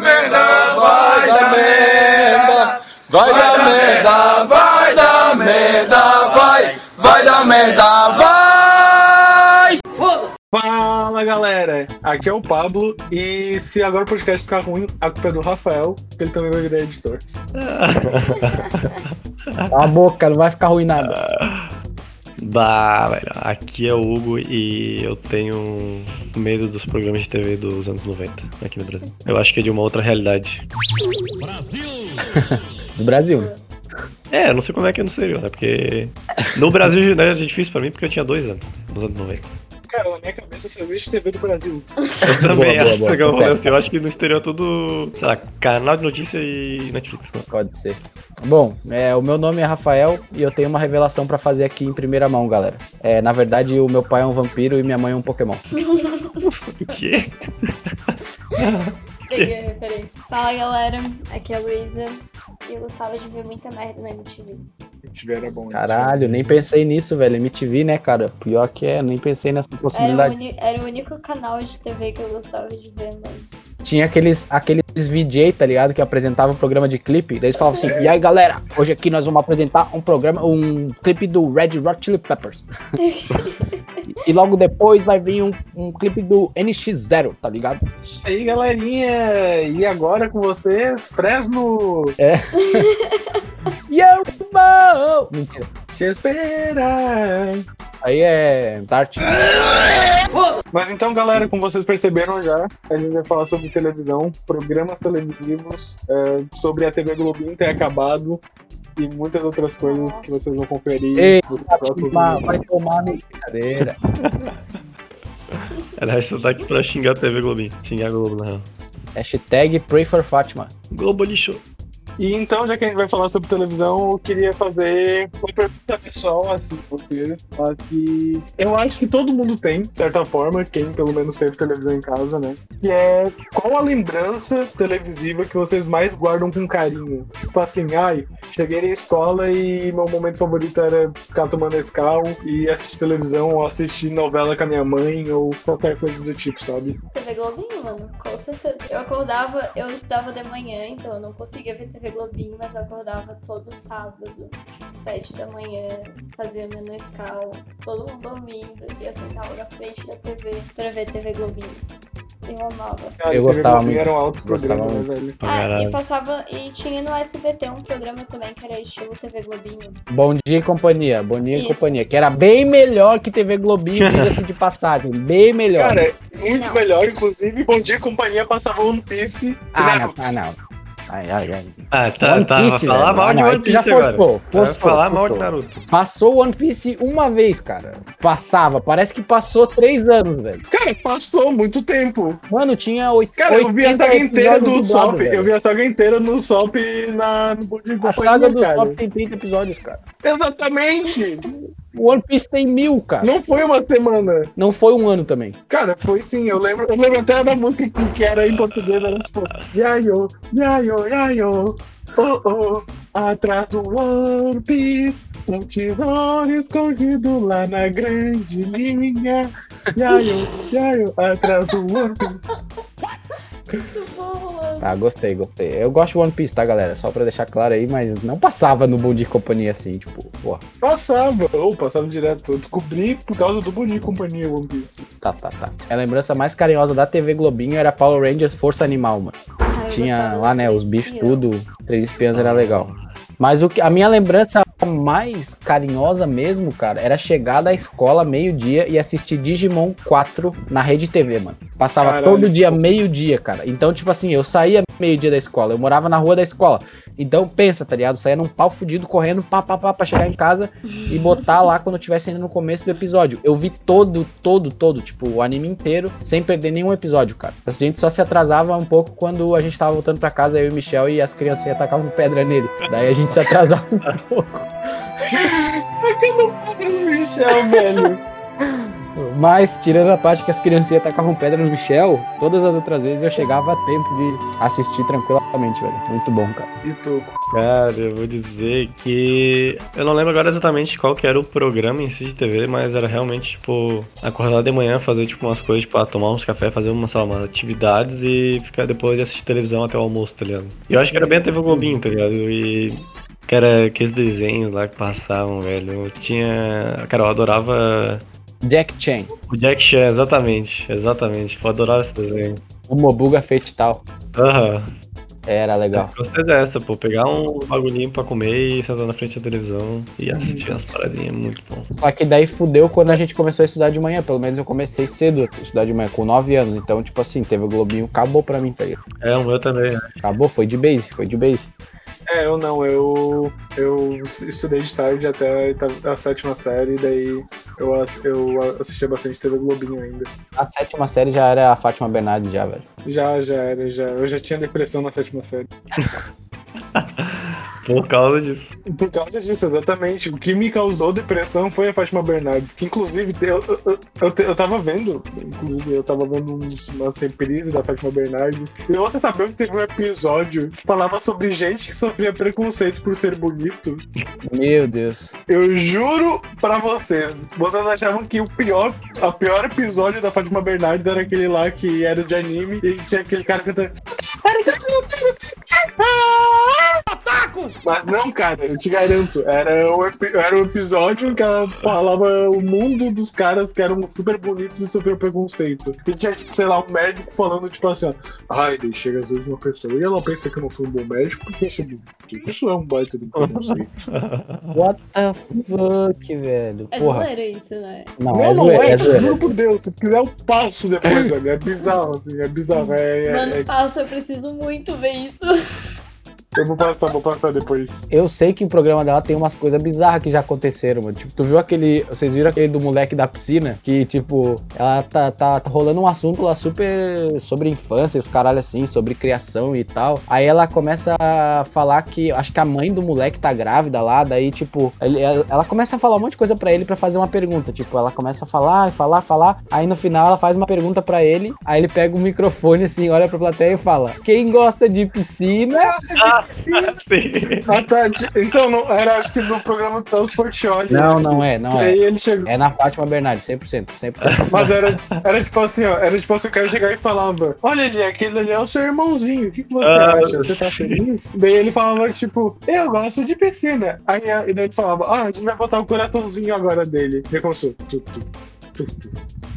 merda, vai dar merda. Vai dar merda, vai dar merda, vai. Vai dar merda, vai. Fala galera, aqui é o Pablo e se agora o podcast ficar ruim, a culpa é do Rafael, que ele também vai virar editor. Cala a boca, não vai ficar ruim nada. Bah, velho, aqui é o Hugo e eu tenho medo dos programas de TV dos anos 90 aqui no Brasil. Eu acho que é de uma outra realidade. Do Brasil. É, não sei como é que é no exterior, né? Porque no Brasil né, é difícil pra mim porque eu tinha dois anos, nos anos 90. Cara, na minha cabeça só existe TV do Brasil. Eu também boa, acho boa. que eu vou assim, Eu acho que no exterior é tudo, sei lá, canal de notícia e Netflix. né? Pode ser. Bom, é, o meu nome é Rafael e eu tenho uma revelação pra fazer aqui em primeira mão, galera. É, na verdade, o meu pai é um vampiro e minha mãe é um Pokémon. O quê? Peguei a referência. Fala galera, aqui é a Luísa eu gostava de ver muita merda na MTV. Tiver era bom. né? Caralho, nem pensei nisso, velho. MTV, né, cara? Pior que é, nem pensei nessa Era o, possibilidade. era o único canal de TV que eu gostava de ver, mano. Tinha aqueles, aqueles VJ, tá ligado? Que apresentavam o programa de clipe. Daí eles falavam assim: e aí galera, hoje aqui nós vamos apresentar um programa, um clipe do Red Hot Chili Peppers. e logo depois vai vir um, um clipe do NX0, tá ligado? Isso aí, galerinha. E agora com vocês, Fresno. Yo, mo! Mentira. Te espera. Aí é Dart. Mas então, galera, como vocês perceberam já, a gente vai falar sobre televisão, programas televisivos, é, sobre a TV Globinho ter acabado e muitas outras coisas que vocês vão conferir Ei, nos próximos Vai tomar no brincadeira. Tá aqui pra xingar a TV Globinho. Xingar a Globo, na real. Hashtag Pray for Fátima. Globo lixo. E então, já que a gente vai falar sobre televisão, eu queria fazer uma pergunta pessoal assim vocês. Mas que eu acho que todo mundo tem, de certa forma, quem pelo menos teve televisão em casa, né? Que é qual a lembrança televisiva que vocês mais guardam com carinho? Tipo assim, ai, cheguei na escola e meu momento favorito era ficar tomando escal e assistir televisão ou assistir novela com a minha mãe ou qualquer coisa do tipo, sabe? TV Globinho, mano, com certeza. Eu acordava, eu estudava de manhã, então eu não conseguia ver TV Globinho, mas eu acordava todo sábado, tipo, sete da manhã, fazia meu Nescau, todo mundo dormindo, e eu sentava na frente da TV pra ver TV Globinho. Eu amava. Eu TV gostava muito. Era um alto programa, né, muito. velho? Ah, e passava. E tinha no SBT um programa também que era estilo TV Globinho. Bom dia e companhia. Bom dia e companhia. Que era bem melhor que TV Globinho, diga-se de passagem. Bem melhor. Cara, muito Não. melhor, inclusive. Bom dia, companhia passava One Piece. e ah, não, ah, não. Ai, ai, ai. Ah, tá, One tá. Piece, falar mal de One Piece já agora. forçou, falar mal de. Naruto. Passou One Piece uma vez, cara. Passava. Parece que passou três anos, velho. Cara, passou muito tempo. Mano, tinha oito. Cara, eu vi a 80 saga inteira do Sop. Eu vi a saga inteira no Sop na, no A saga do. Top tem 30 episódios, cara. Exatamente. O One Piece tem mil, cara. Não foi uma semana. Não foi um ano também. Cara, foi sim. Eu lembro, eu lembro até da música que, era em português. Era tipo, Yayo, Yayo, Yayo. Oh, oh, atrás do One Piece, um tesouro escondido lá na grande linha. Yayo, Yayo, atrás do One Piece. Muito bom, mano. Ah, gostei, gostei. Eu gosto de One Piece, tá, galera? Só pra deixar claro aí, mas não passava no Bom Dia Companhia assim, tipo, pô, Passava, ou passava direto. Eu descobri por causa do e Companhia One Piece. tá, tá, tá. A lembrança mais carinhosa da TV Globinho era Power Rangers Força Animal, mano. Ah, Tinha lá, né, os bichos tudo. Três espiãs era legal. Mas o que, a minha lembrança mais carinhosa mesmo, cara, era chegar da escola meio-dia e assistir Digimon 4 na Rede TV, mano. Passava Caralho. todo dia meio-dia, cara. Então, tipo assim, eu saía meio-dia da escola, eu morava na rua da escola. Então, pensa, tá ligado? Saía num pau fudido correndo, pá, pá, pá, pra chegar em casa e botar lá quando eu tivesse indo no começo do episódio. Eu vi todo, todo, todo, tipo, o anime inteiro, sem perder nenhum episódio, cara. A gente só se atrasava um pouco quando a gente tava voltando pra casa, eu e o Michel, e as criancinhas tacavam pedra nele. Daí a gente se atrasava um pouco. Não pago no Michel, velho. Mas, tirando a parte que as criancinhas tacavam pedra no Michel, todas as outras vezes eu chegava a tempo de assistir tranquilamente, velho. Muito bom, cara. E tu? Cara, eu vou dizer que. Eu não lembro agora exatamente qual que era o programa em si de TV, mas era realmente, tipo, acordar de manhã, fazer, tipo, umas coisas, tipo, ah, tomar uns café, fazer uma, sei lá, umas atividades e ficar depois de assistir televisão até o almoço, tá ligado? E eu acho que era bem a TV Globinho, tá ligado? E. Cara, aqueles desenhos lá que passavam, velho. Eu tinha. Cara, eu adorava. Jack Chan, O Jack Chan, exatamente. Exatamente. Eu adorava esse desenho. o Mobuga Fate tal. Aham. Era legal. Gostei dessa, pô. Pegar um bagulhinho pra comer e sentar na frente da televisão e assistir umas paradinhas, muito bom. Só que daí fudeu quando a gente começou a estudar de manhã. Pelo menos eu comecei cedo a estudar de manhã, com 9 anos. Então, tipo assim, teve o Globinho, acabou pra mim, tá ligado? É, o meu também, né? Acabou, foi de base, foi de base. É, eu não, eu, eu estudei de tarde até a sétima série, daí eu, eu assistia bastante TV Globinho ainda. A sétima série já era a Fátima Bernardes, já, velho. Já, já era, já. Eu já tinha depressão na sétima série. Por causa disso. Por causa disso, exatamente. O que me causou depressão foi a Fátima Bernardes, que inclusive eu, eu, eu, eu tava vendo, inclusive eu tava vendo uns, umas reprises da Fátima Bernardes, e eu outra sabendo que teve um episódio que falava sobre gente que sofria preconceito por ser bonito. Meu Deus. Eu juro pra vocês, vocês achavam que o pior, a pior episódio da Fátima Bernardes era aquele lá que era de anime e tinha aquele cara cantando. Mas não, cara, eu te garanto, era epi- era o episódio que ela falava o mundo dos caras que eram super bonitos e sofriam preconceito. E tinha, tipo, sei lá, um médico falando, tipo assim, ó, ai, daí chega às vezes uma pessoa e ela pensa que eu não fui um bom médico porque bonito. Isso é um baita de preconceito. What the fuck, velho? É Porra. zoeira isso, né? Não, Não, é não zoeira, é, é zoeira. juro por Deus, se quiser eu passo depois, velho. É bizarro, assim, é bizarro. É, é- Mano, é- passa, eu preciso muito ver isso. eu vou passar, vou passar depois. Eu sei que o programa dela tem umas coisas bizarras que já aconteceram, mano. Tipo, tu viu aquele. Vocês viram aquele do moleque da piscina? Que, tipo, ela tá, tá, tá rolando um assunto lá super sobre infância, e os caralho assim, sobre criação e tal. Aí ela começa a falar que. Acho que a mãe do moleque tá grávida lá, daí, tipo, ele- ela, começa a falar um monte de coisa pra ele pra fazer uma pergunta. Tipo, ela começa a falar, e falar, falar. Aí no final ela faz uma pergunta pra ele. Aí ele pega o microfone assim, olha pra plateia e fala: Quem gosta de piscina? Sim. Ah, tá. Então, não, era acho que no programa do Celso Portioli. Não, não é, não é. aí ele chegou. É na Fátima Bernardes, 100%, 100%. Mas era, era tipo assim, ó. Era tipo assim, o cara chegar e falava: Olha ali, aquele ali é o seu irmãozinho. O que, que você Ah, acha? Você tá feliz? Daí ele falava, tipo, eu gosto de piscina. Aí e daí ele falava, ah, a gente vai botar o coraçãozinho agora dele. E começou. Tu, tu, tu, tu,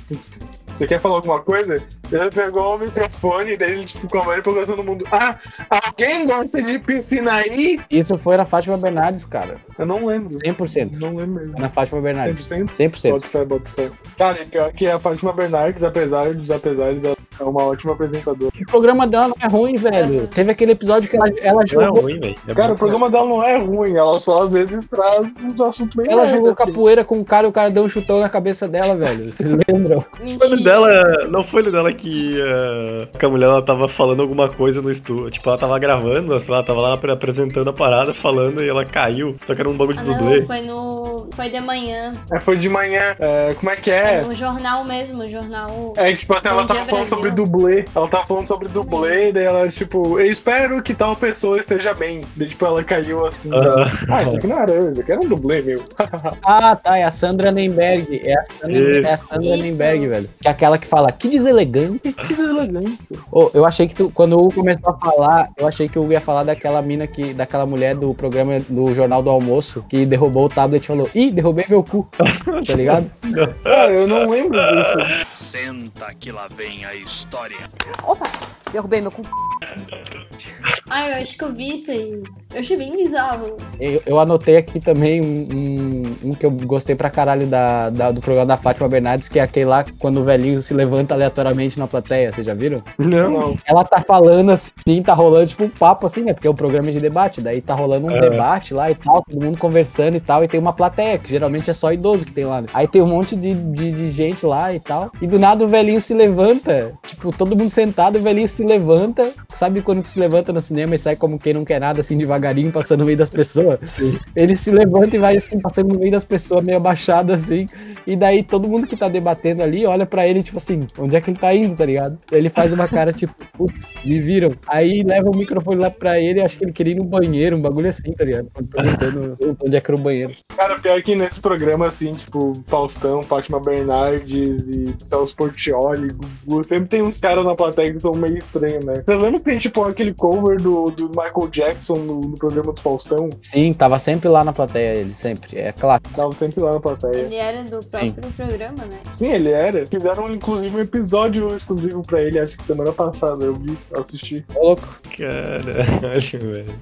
tu, tu. Você quer falar alguma coisa? Ele pegou o microfone, daí ele tipo, com a mão ele pegou todo mundo. Ah, alguém gosta de piscina aí? Isso foi na Fátima Bernardes, cara. Eu não lembro. 100%. Não lembro mesmo. Na Fátima Bernardes. 100%? 100%. Bota fé, bota fé. Cara, e pior que a Fátima Bernardes, apesar dos apesares, ela é uma ótima apresentadora. O programa dela não é ruim, velho. Teve aquele episódio que ela, ela Não é jogou, ruim, velho. É Cara, bom. o programa dela não é ruim, ela só às vezes traz uns assuntos bem ela merda, jogou assim. capoeira com o cara e o cara deu um chutão na cabeça dela, velho. Vocês lembram? Mentira. Dela, não foi dela que, eh, que a mulher ela tava falando alguma coisa no estúdio. Tipo, ela tava gravando, sei lá, tava lá apre- apresentando a parada, falando e ela caiu. Só que era um bagulho Ah, de dublê. não, foi no. Foi de manhã. É, foi de manhã. É, como é que é? No jornal mesmo, jornal. É, tipo, até ela tava Dia falando Brasil. sobre dublê. Ela tava falando sobre dublê, daí ela, tipo, eu espero que tal pessoa esteja bem. Daí, tipo, ela caiu assim. Ah. Ah, isso aqui não era eu, isso aqui era um dublê meu. Ah, tá. É a Sandra Nemberg. É a Sandra, é a Sandra. Nemberg, velho. Que é aquela que fala, que deselegante. que deselegância. Ô, eu achei que tu, quando o Hugo começou a falar, eu achei que o Hugo ia falar daquela mina que, daquela mulher do programa do Jornal do Almoço, que derrubou o tablet e falou, ih, derrubei meu cu. tá ligado? Ah, eu não lembro disso. Senta que lá vem a história. Opa, derrubei meu cu. Ah, eu acho que eu vi isso aí. Eu achei bem bizarro. Eu, eu anotei aqui também um, um- um que eu gostei pra caralho da, da- do programa da Fátima Bernardes, que é aquele lá quando o velhinho se levanta aleatoriamente na plateia, vocês já viram? Não. Ela tá falando assim, tá rolando tipo um papo assim, né? Porque é um programa de debate, daí tá rolando um É. debate lá e tal, todo mundo conversando e tal, e tem uma plateia, que geralmente é só idoso que tem lá, né? Aí tem um monte de, de, de gente lá e tal, e do nada o velhinho se levanta, tipo, todo mundo sentado, o velhinho se levanta, sabe quando se levanta no cinema e sai como quem não quer nada, assim, devagarinho, passando no meio das pessoas? Ele se levanta e vai, assim, passando no meio das pessoas, meio abaixado, assim, e daí todo mundo que tá debatendo ali olha pra ele, tipo assim, onde é que ele tá indo, tá ligado? Ele faz uma cara, tipo, putz, me viram. Aí leva o microfone lá pra ele, acho que ele queria ir no banheiro, um bagulho assim, tá ligado? Perguntando onde é que era o banheiro. Cara, pior que nesse programa, assim, tipo, Faustão, Fátima Bernardes e tal, os Portioli, sempre tem uns caras na plateia que são meio estranhos, né? Você lembra que tem, tipo, aquele cover do, do Michael Jackson no, no programa do Faustão? Sim, tava sempre lá na plateia ele, sempre. É claro. Tava sempre lá na plateia. Ele era do próprio programa, né? Sim, ele era. Fizeram, inclusive, um episódio exclusivo pra ele, acho que semana passada, eu vi, assisti. Ô, louco. Caralho, velho.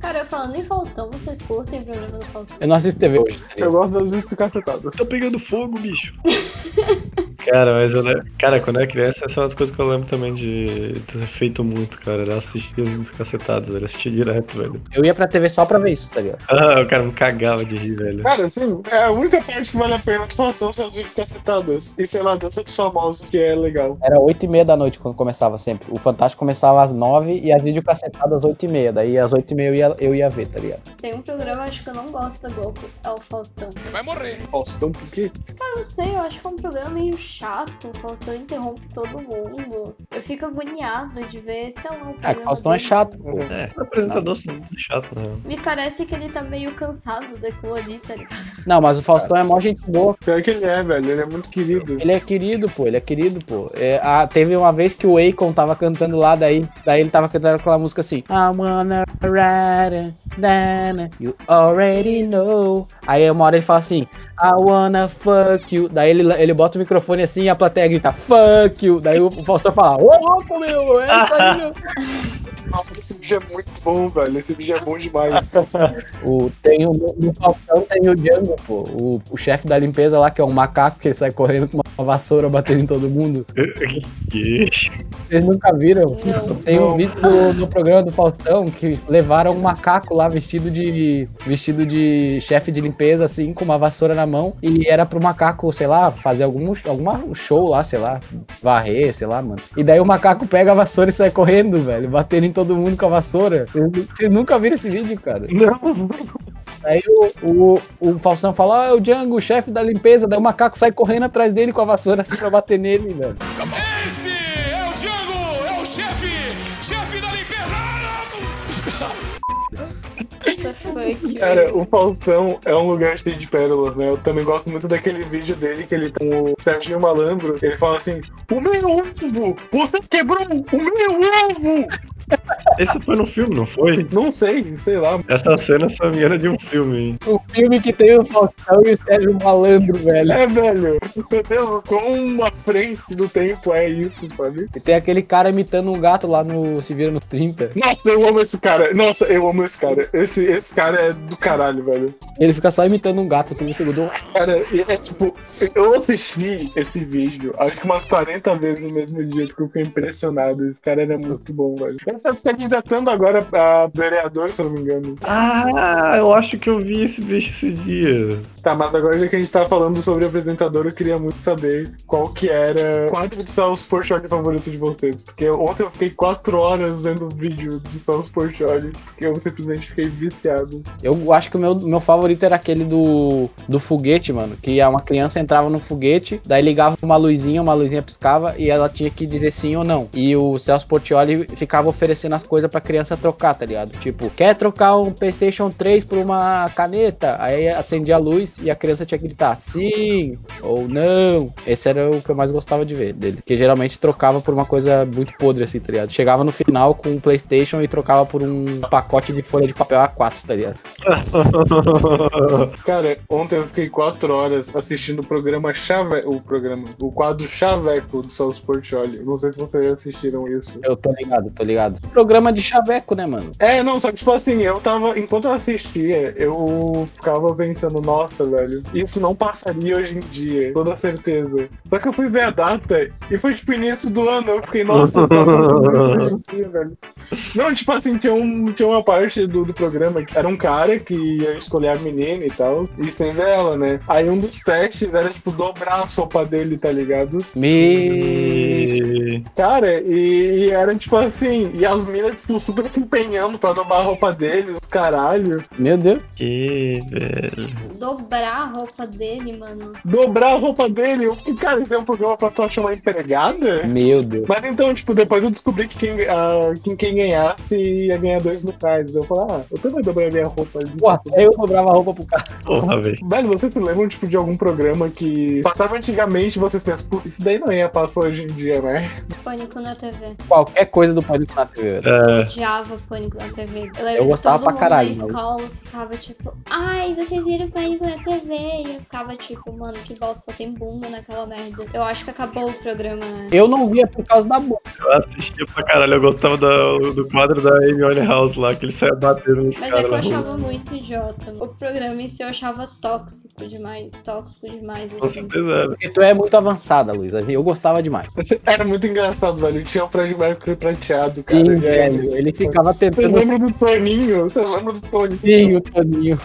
Cara, falando em Faustão, vocês curtem o programa do Faustão? Eu não assisto TV hoje. tá Eu gosto das vezes cacetadas. Tá pegando fogo, bicho. Cara, mas eu lembro... Cara, quando eu era criança, essa é uma das coisas que eu lembro também de ter feito muito, cara. Era assistir os cacetados, era assistir direto, velho. Eu ia pra TV só pra ver isso, tá ligado? Ah, o cara me cagava de rir, velho. Cara, assim, é a única parte que vale a pena do Faustão são as vídeos cacetadas. E sei lá, dança dos famosos, que é legal. Era 8 e meia da noite quando começava sempre. O Fantástico começava às 9 e as videocacetadas às 8 e meia. Daí às 8 e meia eu ia, eu ia ver, tá ligado? Tem um programa, acho que eu não gosto da Globo, é o Faustão. Vai morrer. Faustão, por quê? Cara, não sei, eu acho que é um programa meio chato. O Faustão interrompe todo mundo. Eu fico agoniada de ver, sei lá, o É, que programa o Faustão é chato, pô. É, o apresentador é muito chato, né? Me parece que ele tá meio cansado daquilo ali, tá ligado? Não, mas o Faustão é mó gente boa. Pior que ele é, velho. Ele é muito querido. Ele é querido, pô, ele é querido, pô. É, ah, teve uma vez que o Akon tava cantando lá, daí, daí ele tava cantando aquela música assim. I wanna ride, dana, you already know. Aí uma hora ele fala assim, I wanna fuck you. Daí ele, ele bota o microfone assim e a plateia grita, fuck you. Daí o, Faustão fala, ô louco, meu, é isso aí, meu. Nossa, esse vídeo é muito bom, velho. Esse vídeo é bom demais. O, tem o, no, Faustão tem o Django, pô. O, o chefe da limpeza lá, que é um macaco que sai correndo com uma vassoura batendo em todo mundo. Que- Vocês nunca viram? Não. Tem um vídeo do, do programa do Faustão que levaram um macaco lá vestido de vestido de chefe de limpeza, assim, com uma vassoura na mão. E era pro macaco, sei lá, fazer algum alguma show lá, sei lá, varrer, sei lá, mano. E daí o macaco pega a vassoura e sai correndo, velho, batendo em todo mundo com a vassoura. Vocês, nunca viram esse vídeo, cara? Não. Aí o, o, o Faustão fala, ah, é o Django, o chefe da limpeza. Daí o macaco sai correndo atrás dele com a vassoura assim pra bater nele, velho. Esse é o Django, é o chefe, chefe da limpeza. Cara, o Faustão é um lugar cheio de pérolas, né? Eu também gosto muito daquele vídeo dele que ele tá com o Serginho Malandro. Ele fala assim: O meu ovo! Você quebrou o meu ovo! Esse foi no filme, não foi? Não sei, sei lá. Essa cena só me era de um filme, hein? O filme que tem o Faustão e o Sérgio Malandro, velho. É, velho. Meu Deus, quão à frente do tempo é isso, sabe? E tem aquele cara imitando um gato lá no Se Vira nos 30. Nossa, eu amo esse cara. Nossa, eu amo esse cara. Esse, esse cara é do caralho, velho. Ele fica só imitando um gato todo segundo. Cara, e é tipo, eu assisti esse vídeo, acho que umas 40 vezes no mesmo dia, porque eu fiquei impressionado. Esse cara era muito bom, velho. Tá se candidatando agora a vereador, se eu não me engano. Ah, eu acho que eu vi esse bicho esse dia. Tá, mas agora já que a gente tá falando sobre apresentador, eu queria muito saber qual que era o quadro de Celso Portioli favorito de vocês. Porque ontem eu fiquei 4 horas vendo o vídeo de Celso Portioli, porque eu simplesmente fiquei viciado. Eu acho que o meu, meu favorito era aquele do, do foguete, mano. Que uma criança entrava no foguete, daí ligava uma luzinha, uma luzinha piscava e ela tinha que dizer sim ou não. E o Celso Portioli ficava oferecendo as coisas pra criança trocar, tá ligado? Tipo, quer trocar um PlayStation 3 por uma caneta? Aí acendia a luz e a criança tinha que gritar sim ou não. Esse era o que eu mais gostava de ver dele. Que geralmente trocava por uma coisa muito podre, assim, tá ligado? Chegava no final com o PlayStation e trocava por um pacote de folha de papel A4, tá ligado? Cara, ontem eu fiquei 4 horas assistindo o programa Chave... O programa. O quadro Chaveco do Celso Portioli. Não sei se vocês já assistiram isso. Eu tô ligado, tô ligado. Ligado? Programa de chaveco, né, mano? É, não, só que tipo assim, eu tava. Enquanto eu assistia, eu ficava pensando, nossa, velho, isso não passaria hoje em dia, toda certeza. Só que eu fui ver a data e foi tipo início do ano, eu fiquei, nossa, passando isso hoje em dia, velho. Não, tipo assim, tinha, um, tinha uma parte do, do programa que era um cara que ia escolher a menina e tal, e sem ver ela, né? Aí um dos testes era, tipo, dobrar a sopa dele, tá ligado? Me. Cara, e, e era tipo assim, e as minas, tipo, super se empenhando pra dobrar a roupa dele, os caralho. Meu Deus. Que, velho. Dobrar a roupa dele, mano. Dobrar a roupa dele. Cara, isso é um programa pra tu achar uma empregada? Meu Deus. Mas então, tipo, depois eu descobri que quem, ah, quem, quem ganhasse ia ganhar dois mil reais. Eu falei, ah, eu também dobrei a minha roupa. Porra, eu dobrava a roupa pro cara. Porra, velho. Velho, vocês se lembram, tipo, de algum programa que passava antigamente e vocês pensam, pô, isso daí não ia passar hoje em dia, né? Pânico na TV. Qualquer coisa do Pânico na TV. velho. Eu É, odiava Pânico na TV. Eu, lembro Eu que gostava todo pra mundo caralho, na mas- escola ficava tipo, ai, vocês viram Pânico na TV? E eu ficava tipo, mano, que bosta, só tem bunda naquela merda. Eu acho que acabou o programa, né? Eu não via por causa da boca. eu assistia pra caralho. Eu gostava do, do quadro da Amy Winehouse lá, que ele saia batendo nos Mas é caras que eu na rua. achava muito idiota. O programa em si eu achava tóxico demais. Tóxico demais, Com assim. certeza. Porque tu é muito avançada, Luiz. Eu gostava demais. Era muito engraçado, velho. Tinha o Fred Mercury prateado, cara. Sim, velho. Ele ficava Você tentando. lembra do Toninho? Você lembra do Toninho? Sim, o Toninho.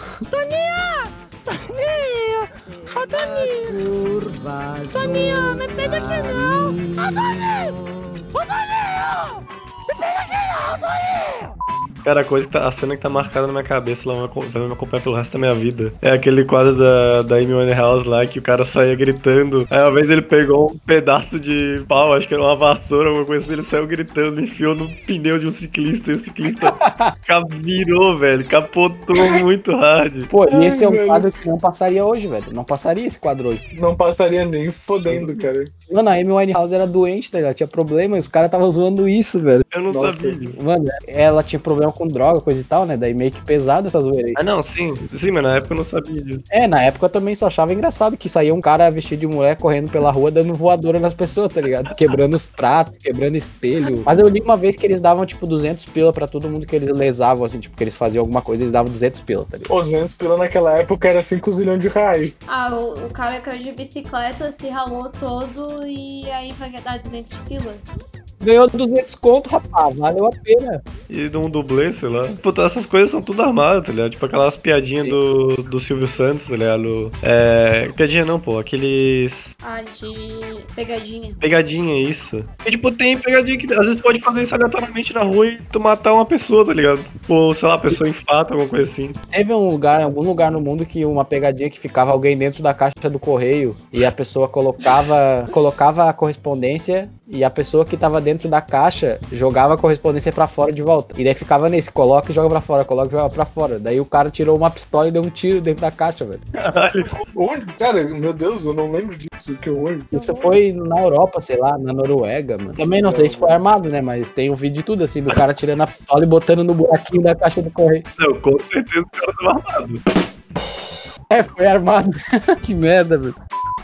Toninho, me pega aqui não! Ô, Toninho! Ô, Toninho! Me pega aqui não, Toninho! Cara, a, coisa que tá, a cena que tá marcada na minha cabeça, ela vai me vai me acompanhar pelo resto da minha vida. É aquele quadro da, da Amy Winehouse lá, que o cara saía gritando. Aí uma vez ele pegou um pedaço de pau, acho que era uma vassoura, alguma coisa assim, ele saiu gritando, enfiou no pneu de um ciclista, e o ciclista virou, velho, capotou muito hard. Pô, e esse é Ai, um velho. quadro que não passaria hoje, velho. Não passaria esse quadro hoje. Não passaria nem fodendo, cara. Mano, a Amy Winehouse era doente, tá ligado? Tinha problema e os caras estavam zoando isso, velho. Eu não Nossa. sabia disso. Mano, ela tinha problema com droga, coisa e tal, né? Daí meio que pesado essa zoeira aí. Ah, não, sim, sim, mas na época eu não sabia disso. É, na época eu também só achava engraçado que saía um cara vestido de mulher correndo pela rua dando voadora nas pessoas, tá ligado? Quebrando os pratos, quebrando espelho. Mas eu li uma vez que eles davam, tipo, 200 pila pra todo mundo que eles lesavam, assim, tipo, que eles faziam alguma coisa, eles davam 200 pila, tá ligado? Os 200 pila naquela época era 5 zilhões de reais. Ah, o, o cara caiu de bicicleta, se ralou todo e aí vai dar 200 pila. Ganhou 200 conto, rapaz, valeu a pena. E de um dublê, sei lá. Pô, tá, essas coisas são tudo armadas, tá ligado? Tipo aquelas piadinhas do, do Silvio Santos, tá ligado? É. Piadinha não, pô. Aqueles. Ah, de pegadinha. Pegadinha, isso. E tipo, tem pegadinha que às vezes pode fazer isso aleatoriamente na rua e tu matar uma pessoa, tá ligado? Ou, sei lá, a pessoa infata, alguma coisa assim. Teve um lugar, algum lugar no mundo que uma pegadinha que ficava alguém dentro da caixa do correio e a pessoa colocava, colocava a correspondência e a pessoa que tava dentro da caixa jogava a correspondência pra fora de volta. E daí ficava nesse, coloca e joga pra fora, coloca e joga pra fora. Daí o cara tirou uma pistola e deu um tiro dentro da caixa, velho. Onde? Cara, meu Deus, eu não lembro disso. Que horror. Isso foi na Europa, sei lá, na Noruega, mano. Também não sei se foi armado, né? Mas tem um vídeo de tudo, assim, do cara tirando a pistola e botando no buraquinho da caixa do correio. Não, com certeza o cara tava armado. É, foi armado. que merda, velho.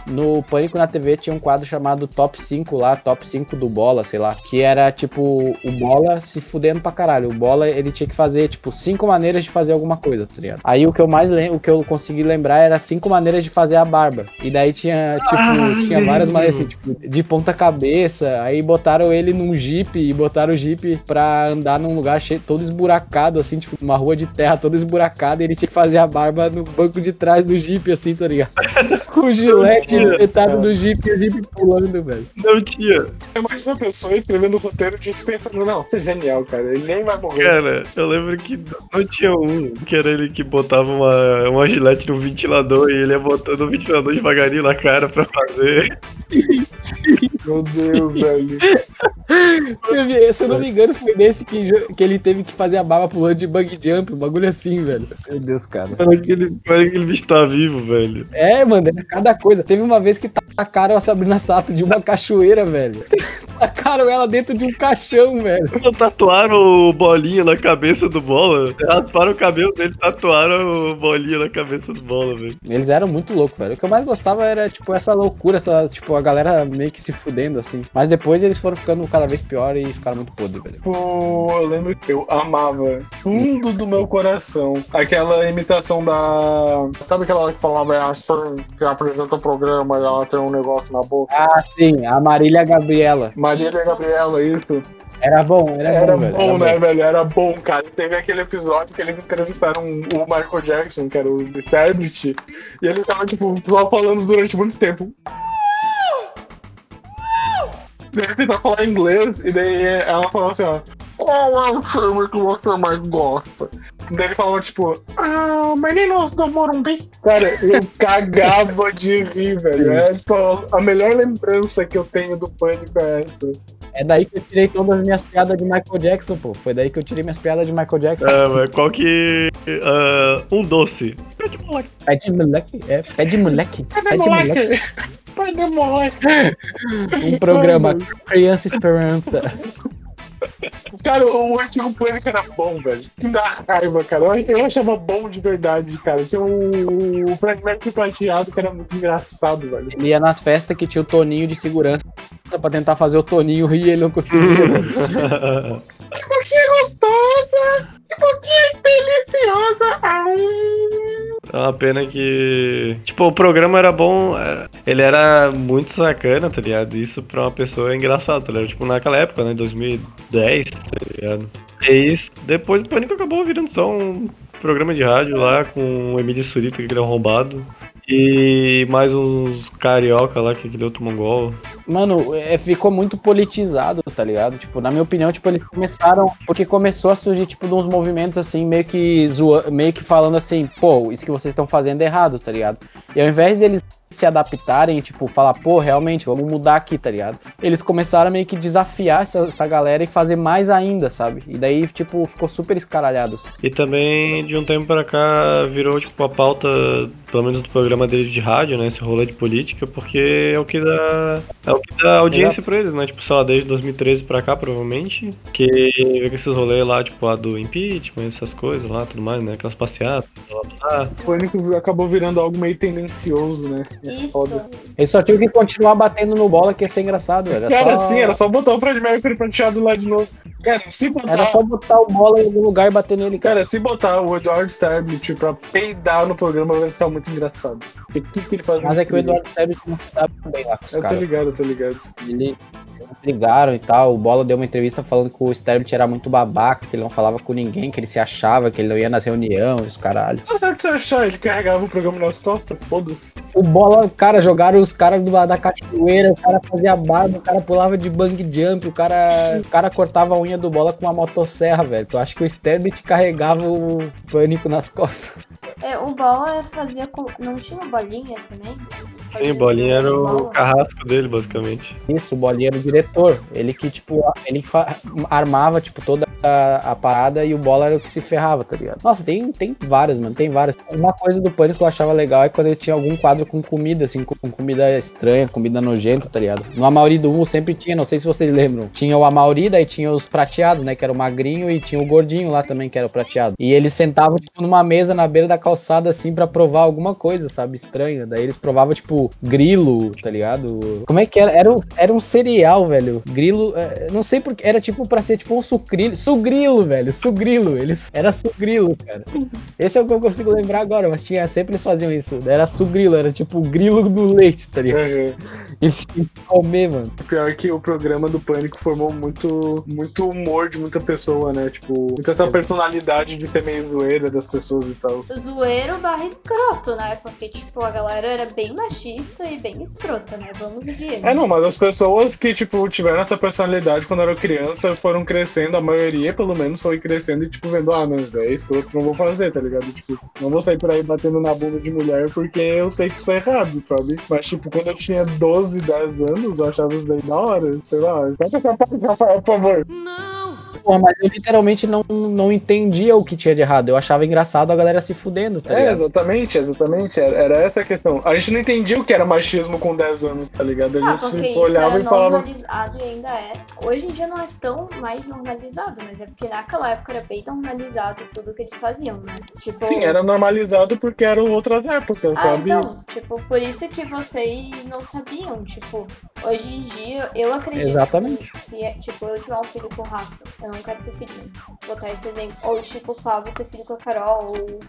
No Pânico na TV tinha um quadro chamado Top 5 lá, Top 5 do Bola, sei lá. Que era tipo o Bola se fudendo pra caralho. O Bola ele tinha que fazer, tipo, cinco maneiras de fazer alguma coisa, tá ligado? Aí o que eu mais lembro, o que eu consegui lembrar era cinco maneiras de fazer a barba. E daí tinha, tipo, Ai. tinha várias maneiras assim, tipo, de ponta cabeça. Aí botaram ele num jeep e botaram o jeep pra andar num lugar cheio, todo esburacado, assim, tipo, uma rua de terra toda esburacada. E ele tinha que fazer a barba no banco de trás do jeep, assim, tá ligado? Com o gilete espetado no jeep e o jeep pulando, velho. Não tinha. Imagina a pessoa escrevendo o roteiro disso pensando, não, você é genial, cara. Ele nem vai morrer. Cara, eu lembro que não tinha um que era ele que botava uma, uma gilete no ventilador e ele ia botando o ventilador devagarinho na cara pra fazer. Meu Deus, velho. Se eu não me engano, foi nesse que, que ele teve que fazer a barba pulando de bug jump, um bagulho assim, velho. Meu Deus, cara. Para aquele, para aquele bicho tá vivo, velho. É, mano, era cada coisa. Teve uma vez que tacaram a Sabrina Sato de uma cachoeira, velho. Tacaram ela dentro de um caixão, velho. Tatuaram o bolinha na cabeça do bola. Rasparam o cabelo dele, tatuaram o bolinha na cabeça do bola, velho. Eles eram muito loucos, velho. O que eu mais gostava era, tipo, essa loucura, essa, tipo, a galera meio que se fudendo, assim. Mas depois eles foram ficando cada vez pior e ficaram muito podres, velho. Tipo, eu lembro que eu amava fundo do meu coração aquela imitação da. Sabe aquela que falava é a que apresenta o programa e ela tem um negócio na boca? Ah, sim, a Marília Gabriela. Maria Isso. Gabriela, isso. Era bom, era, Era bom, velho. bom, era né, velho? Era bom, cara. Teve aquele episódio que eles entrevistaram o Michael Jackson, que era o Celebrity, e ele tava, tipo, só falando durante muito tempo. Daí ele tentou falar inglês, e daí ela falou assim, ó. Qual é o filme que você mais gosta? Daí ele falou, tipo, ah, Meninos do Morumbi. Cara, eu cagava de rir, velho. É, tipo, a melhor lembrança que eu tenho do Pânico é essa. É daí que eu tirei todas as minhas piadas de Michael Jackson, pô. Foi daí que eu tirei minhas piadas de Michael Jackson. É, mas qual que. ah, um doce. É tipo moleque. Pé de moleque. É, pé de moleque. Pé de moleque. Pai de moleque. Um programa Criança Esperança. Cara, o antigo Pânico era bom, velho. Que dá raiva, cara. Eu, achava bom de verdade, cara. Tinha o, o Fred prateado que era muito engraçado, velho. Ele ia nas festas que tinha o Toninho de segurança pra tentar fazer o Toninho rir e ele não conseguia, velho. Que pouquinho gostosa! Que pouquinho deliciosa! Ai. É uma pena que. Tipo, o programa era bom, é, ele era muito sacana, tá ligado? Isso pra uma pessoa é engraçado, tá ligado? Tipo, naquela época, né? 2010, tá ligado? E isso, depois o Pânico acabou virando só um programa de rádio lá com o Emílio Surita, que ele é arrombado. E mais uns carioca lá, que aquele outro mongol. Mano, é, ficou muito politizado, tá ligado? Tipo, na minha opinião, tipo, eles começaram. Porque começou a surgir, tipo, de uns movimentos assim, meio que zoa, meio que falando assim, pô, isso que vocês estão fazendo é errado, tá ligado? E ao invés deles se adaptarem, tipo, falar, pô, realmente, vamos mudar aqui, tá ligado? Eles começaram a meio que desafiar essa, essa galera e fazer mais ainda, sabe? E daí, tipo, ficou super escaralhado. assim. E também, de um tempo pra cá, virou, tipo, a pauta, pelo menos do programa dele de rádio, né? Esse rolê de política, porque é o que dá, é o que dá audiência pra eles, né? Tipo, sei lá, desde 2013 pra cá, provavelmente. Que vê que esses rolês lá, tipo, a do impeachment, essas coisas lá, tudo mais, né? Aquelas passeatas, blá, blá, blá. O Pânico acabou virando algo meio tendencioso, né? É Isso. Eles só tinham que continuar batendo no bola, que ia ser engraçado, velho. Era Cara, só- sim, era só botar o Fred Mercury prateado lá de novo. Cara, se botar. Era só botar o bola em algum lugar e bater nele, cara. Cara, se botar o Eduardo Sterblit pra peidar no programa vai ficar muito engraçado. Porque tudo que ele faz. Mas é que o Eduardo Sterblit não se dá bem lá com os Eu tô caras. ligado, eu tô ligado. Ele brigaram e tal. O Bola deu uma entrevista falando que o Sterblit era muito babaca, que ele não falava com ninguém, que ele se achava, que ele não ia nas reuniões, os caralho. Tá certo você achar, ele carregava o programa nas costas, foda-se. O Bola, cara, jogaram os caras da cachoeira, o cara fazia barba, o cara pulava de bang jump, o cara, o cara cortava a unha do Bola com uma motosserra, velho. Tu acha que o Sterblit carregava o pânico nas costas? É, o bola fazia com. Não tinha bolinha também? Sim, o Bolinha era o carrasco dele, basicamente. Isso, o Bolinha era o diretor. Ele que, tipo, ele que armava, tipo, toda a, a parada e o Bola era o que se ferrava, tá ligado? Nossa, tem, tem várias, mano, tem várias. Uma coisa do Pânico que eu achava legal é quando ele tinha algum quadro com comida, assim, com, com comida estranha, comida nojenta, tá ligado? No Amauri do 1 sempre tinha, não sei se vocês lembram. Tinha o Amauri, daí tinha os prateados, né, que era o magrinho, e tinha o gordinho lá também, que era o prateado. E eles sentavam, tipo, numa mesa na beira da calçada, assim, pra provar alguma coisa, sabe, estranha. Daí eles provavam, tipo, grilo, tá ligado? Como é que era? Era um, era um cereal, velho. Grilo, é, não sei porque, era tipo pra ser tipo um sucrilho. Sugrilo, velho, sugrilo. Eles, era sugrilo, cara. Esse é o que eu consigo lembrar agora, mas tinha, sempre eles faziam isso. Era sugrilo, era tipo o grilo do leite, tá ligado? É, Eles tinham que comer, mano. Pior que o programa do Pânico formou muito, muito humor de muita pessoa, né? Tipo, muita essa personalidade de ser meio zoeira das pessoas e tal. Zoeiro barra escroto, né? Porque, tipo, a galera era bem machista e bem escrota, né? Vamos viemos. É, não, mas as pessoas que, tipo, tiveram essa personalidade quando eram criança foram crescendo, a maioria, pelo menos, foi crescendo e, tipo, vendo, ah, não, isso é escroto, não vou fazer, tá ligado? Tipo, não vou sair por aí batendo na bunda de mulher porque eu sei que isso é errado, sabe? Mas, tipo, quando eu tinha 12, 10 anos, eu achava isso daí da hora, sei lá. Canta essa parte, Rafael, por favor. Não, Porra, mas eu literalmente não, não entendia o que tinha de errado. Eu achava engraçado a galera se fudendo, tá É, ligado? exatamente, exatamente. Era, era essa a questão. A gente não entendia o que era machismo com 10 anos, tá ligado? A Ah, gente porque isso olhava era e falava. normalizado e ainda é. Hoje em dia não é tão mais normalizado, mas é porque naquela época era bem normalizado tudo que eles faziam, né? Tipo. Sim, era normalizado porque eram outras épocas, Ah, sabe? então, tipo, por isso que vocês não sabiam, tipo, hoje em dia, eu acredito Exatamente. que se, é- tipo, eu tiver um filho com o Rafa, eu não quero ter filho, mas vou botar esse exemplo, ou tipo, o Pablo ter filho com a Carol, ou,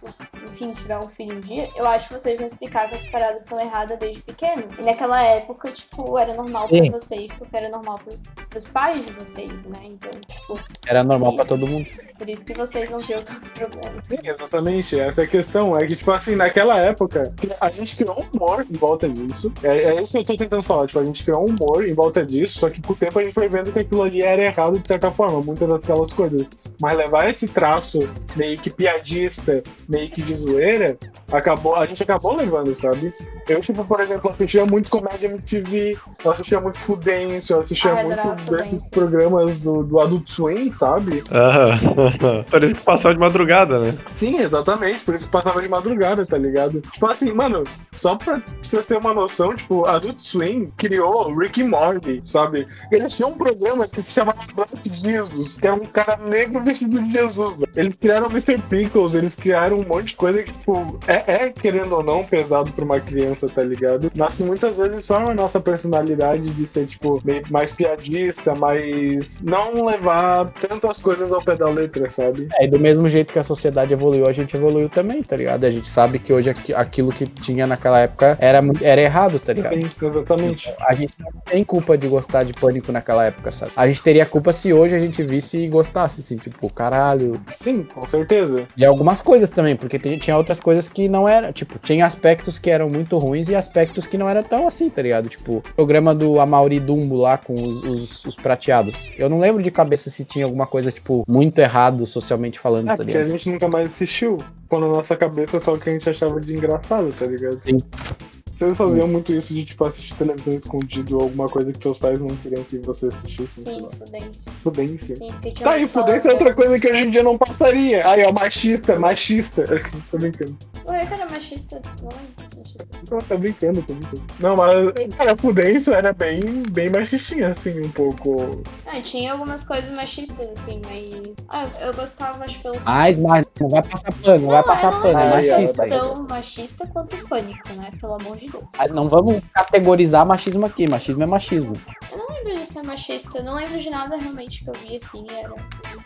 enfim, tiver um filho um dia, eu acho que vocês vão explicar que as paradas são erradas desde pequeno. E naquela época, tipo, era normal Sim. pra vocês, porque era normal pro, pros pais de vocês, né? Então, tipo, Era normal pra Isso. todo mundo. por isso que vocês não viram tantos problemas. Sim, exatamente. Essa é a questão. É que, tipo assim, naquela época, a gente criou um humor em volta disso. É, é isso que eu tô tentando falar. Tipo, a gente criou um humor em volta disso, só que com o tempo a gente foi vendo que aquilo ali era errado de certa forma, muitas daquelas coisas. Mas levar esse traço meio que piadista, meio que de zoeira, acabou, a gente acabou levando, sabe? Eu, tipo, por exemplo, assistia muito comédia MTV, eu assistia muito Fudêncio, eu assistia Ah, muito desses programas do, do Adult Swim, sabe? Ah, Parece que passava de madrugada, né? Sim, exatamente. Por isso que passava de madrugada, tá ligado? Tipo assim, mano, só pra você ter uma noção, tipo, Adult Swim criou o Rick and Morty, sabe? Eles tinham um programa que se chamava Black Jesus, que era um cara negro vestido de Jesus. velho. Eles criaram Mr. Pickles, eles criaram um monte de coisa que, tipo, é, é, querendo ou não, pesado pra uma criança, tá ligado? Mas que muitas vezes só a nossa personalidade de ser, tipo, meio mais piadista, mas não levar tanto as coisas ao pé da letra, sabe? É, e do mesmo jeito que a sociedade evoluiu, a gente evoluiu também, tá ligado? A gente sabe que hoje aqui- aquilo que tinha naquela época era, era errado, tá ligado? Sim, exatamente. A gente não tem culpa de gostar de pânico naquela época, sabe? A gente teria culpa se hoje a gente visse e gostasse, assim, tipo, caralho. Sim, com certeza. De algumas coisas também, porque tinha outras coisas que não eram, tipo, tinha aspectos que eram muito ruins e aspectos que não eram tão assim, tá ligado? Tipo, o programa do Amaury Dumbo lá com os, os- os prateados. Eu não lembro de cabeça se tinha alguma coisa, tipo, muito errado socialmente falando, É, tá porque a ligado? gente nunca mais assistiu. Pô na nossa cabeça só o que a gente achava de engraçado, tá ligado? Sim. Vocês faziam muito isso de, tipo, assistir televisão escondido ou alguma coisa que seus pais não queriam que você assistisse. Sim. Fudência. Sim, tinha Tá aí, fudência é outra coisa que hoje em dia não passaria. Aí, ó, machista, machista. tô brincando. Ué, cara, machista. Não se machista. Não, tô brincando, tô brincando. Não, mas, cara, fudêncio era bem, bem machistinha, assim, um pouco. Ah, tinha algumas coisas machistas, assim, mas. Ah, eu, eu gostava, acho, pelo. Mas, mas, não vai passar pano, não vai passar eu pano, é machista. ai, tão machista quanto pânico, né? Pelo amor de Ah, Não vamos categorizar machismo aqui, machismo é machismo. Eu não lembro de ser machista, eu não lembro de nada realmente que eu vi assim. Era...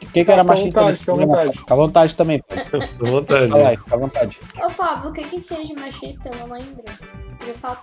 O que, que era Fica à machista? vontade, fica à vontade. Fica à vontade também. pô. Com vontade. Fala aí, fica à vontade. Ô Pablo, o que que tinha de machista? Eu não lembro.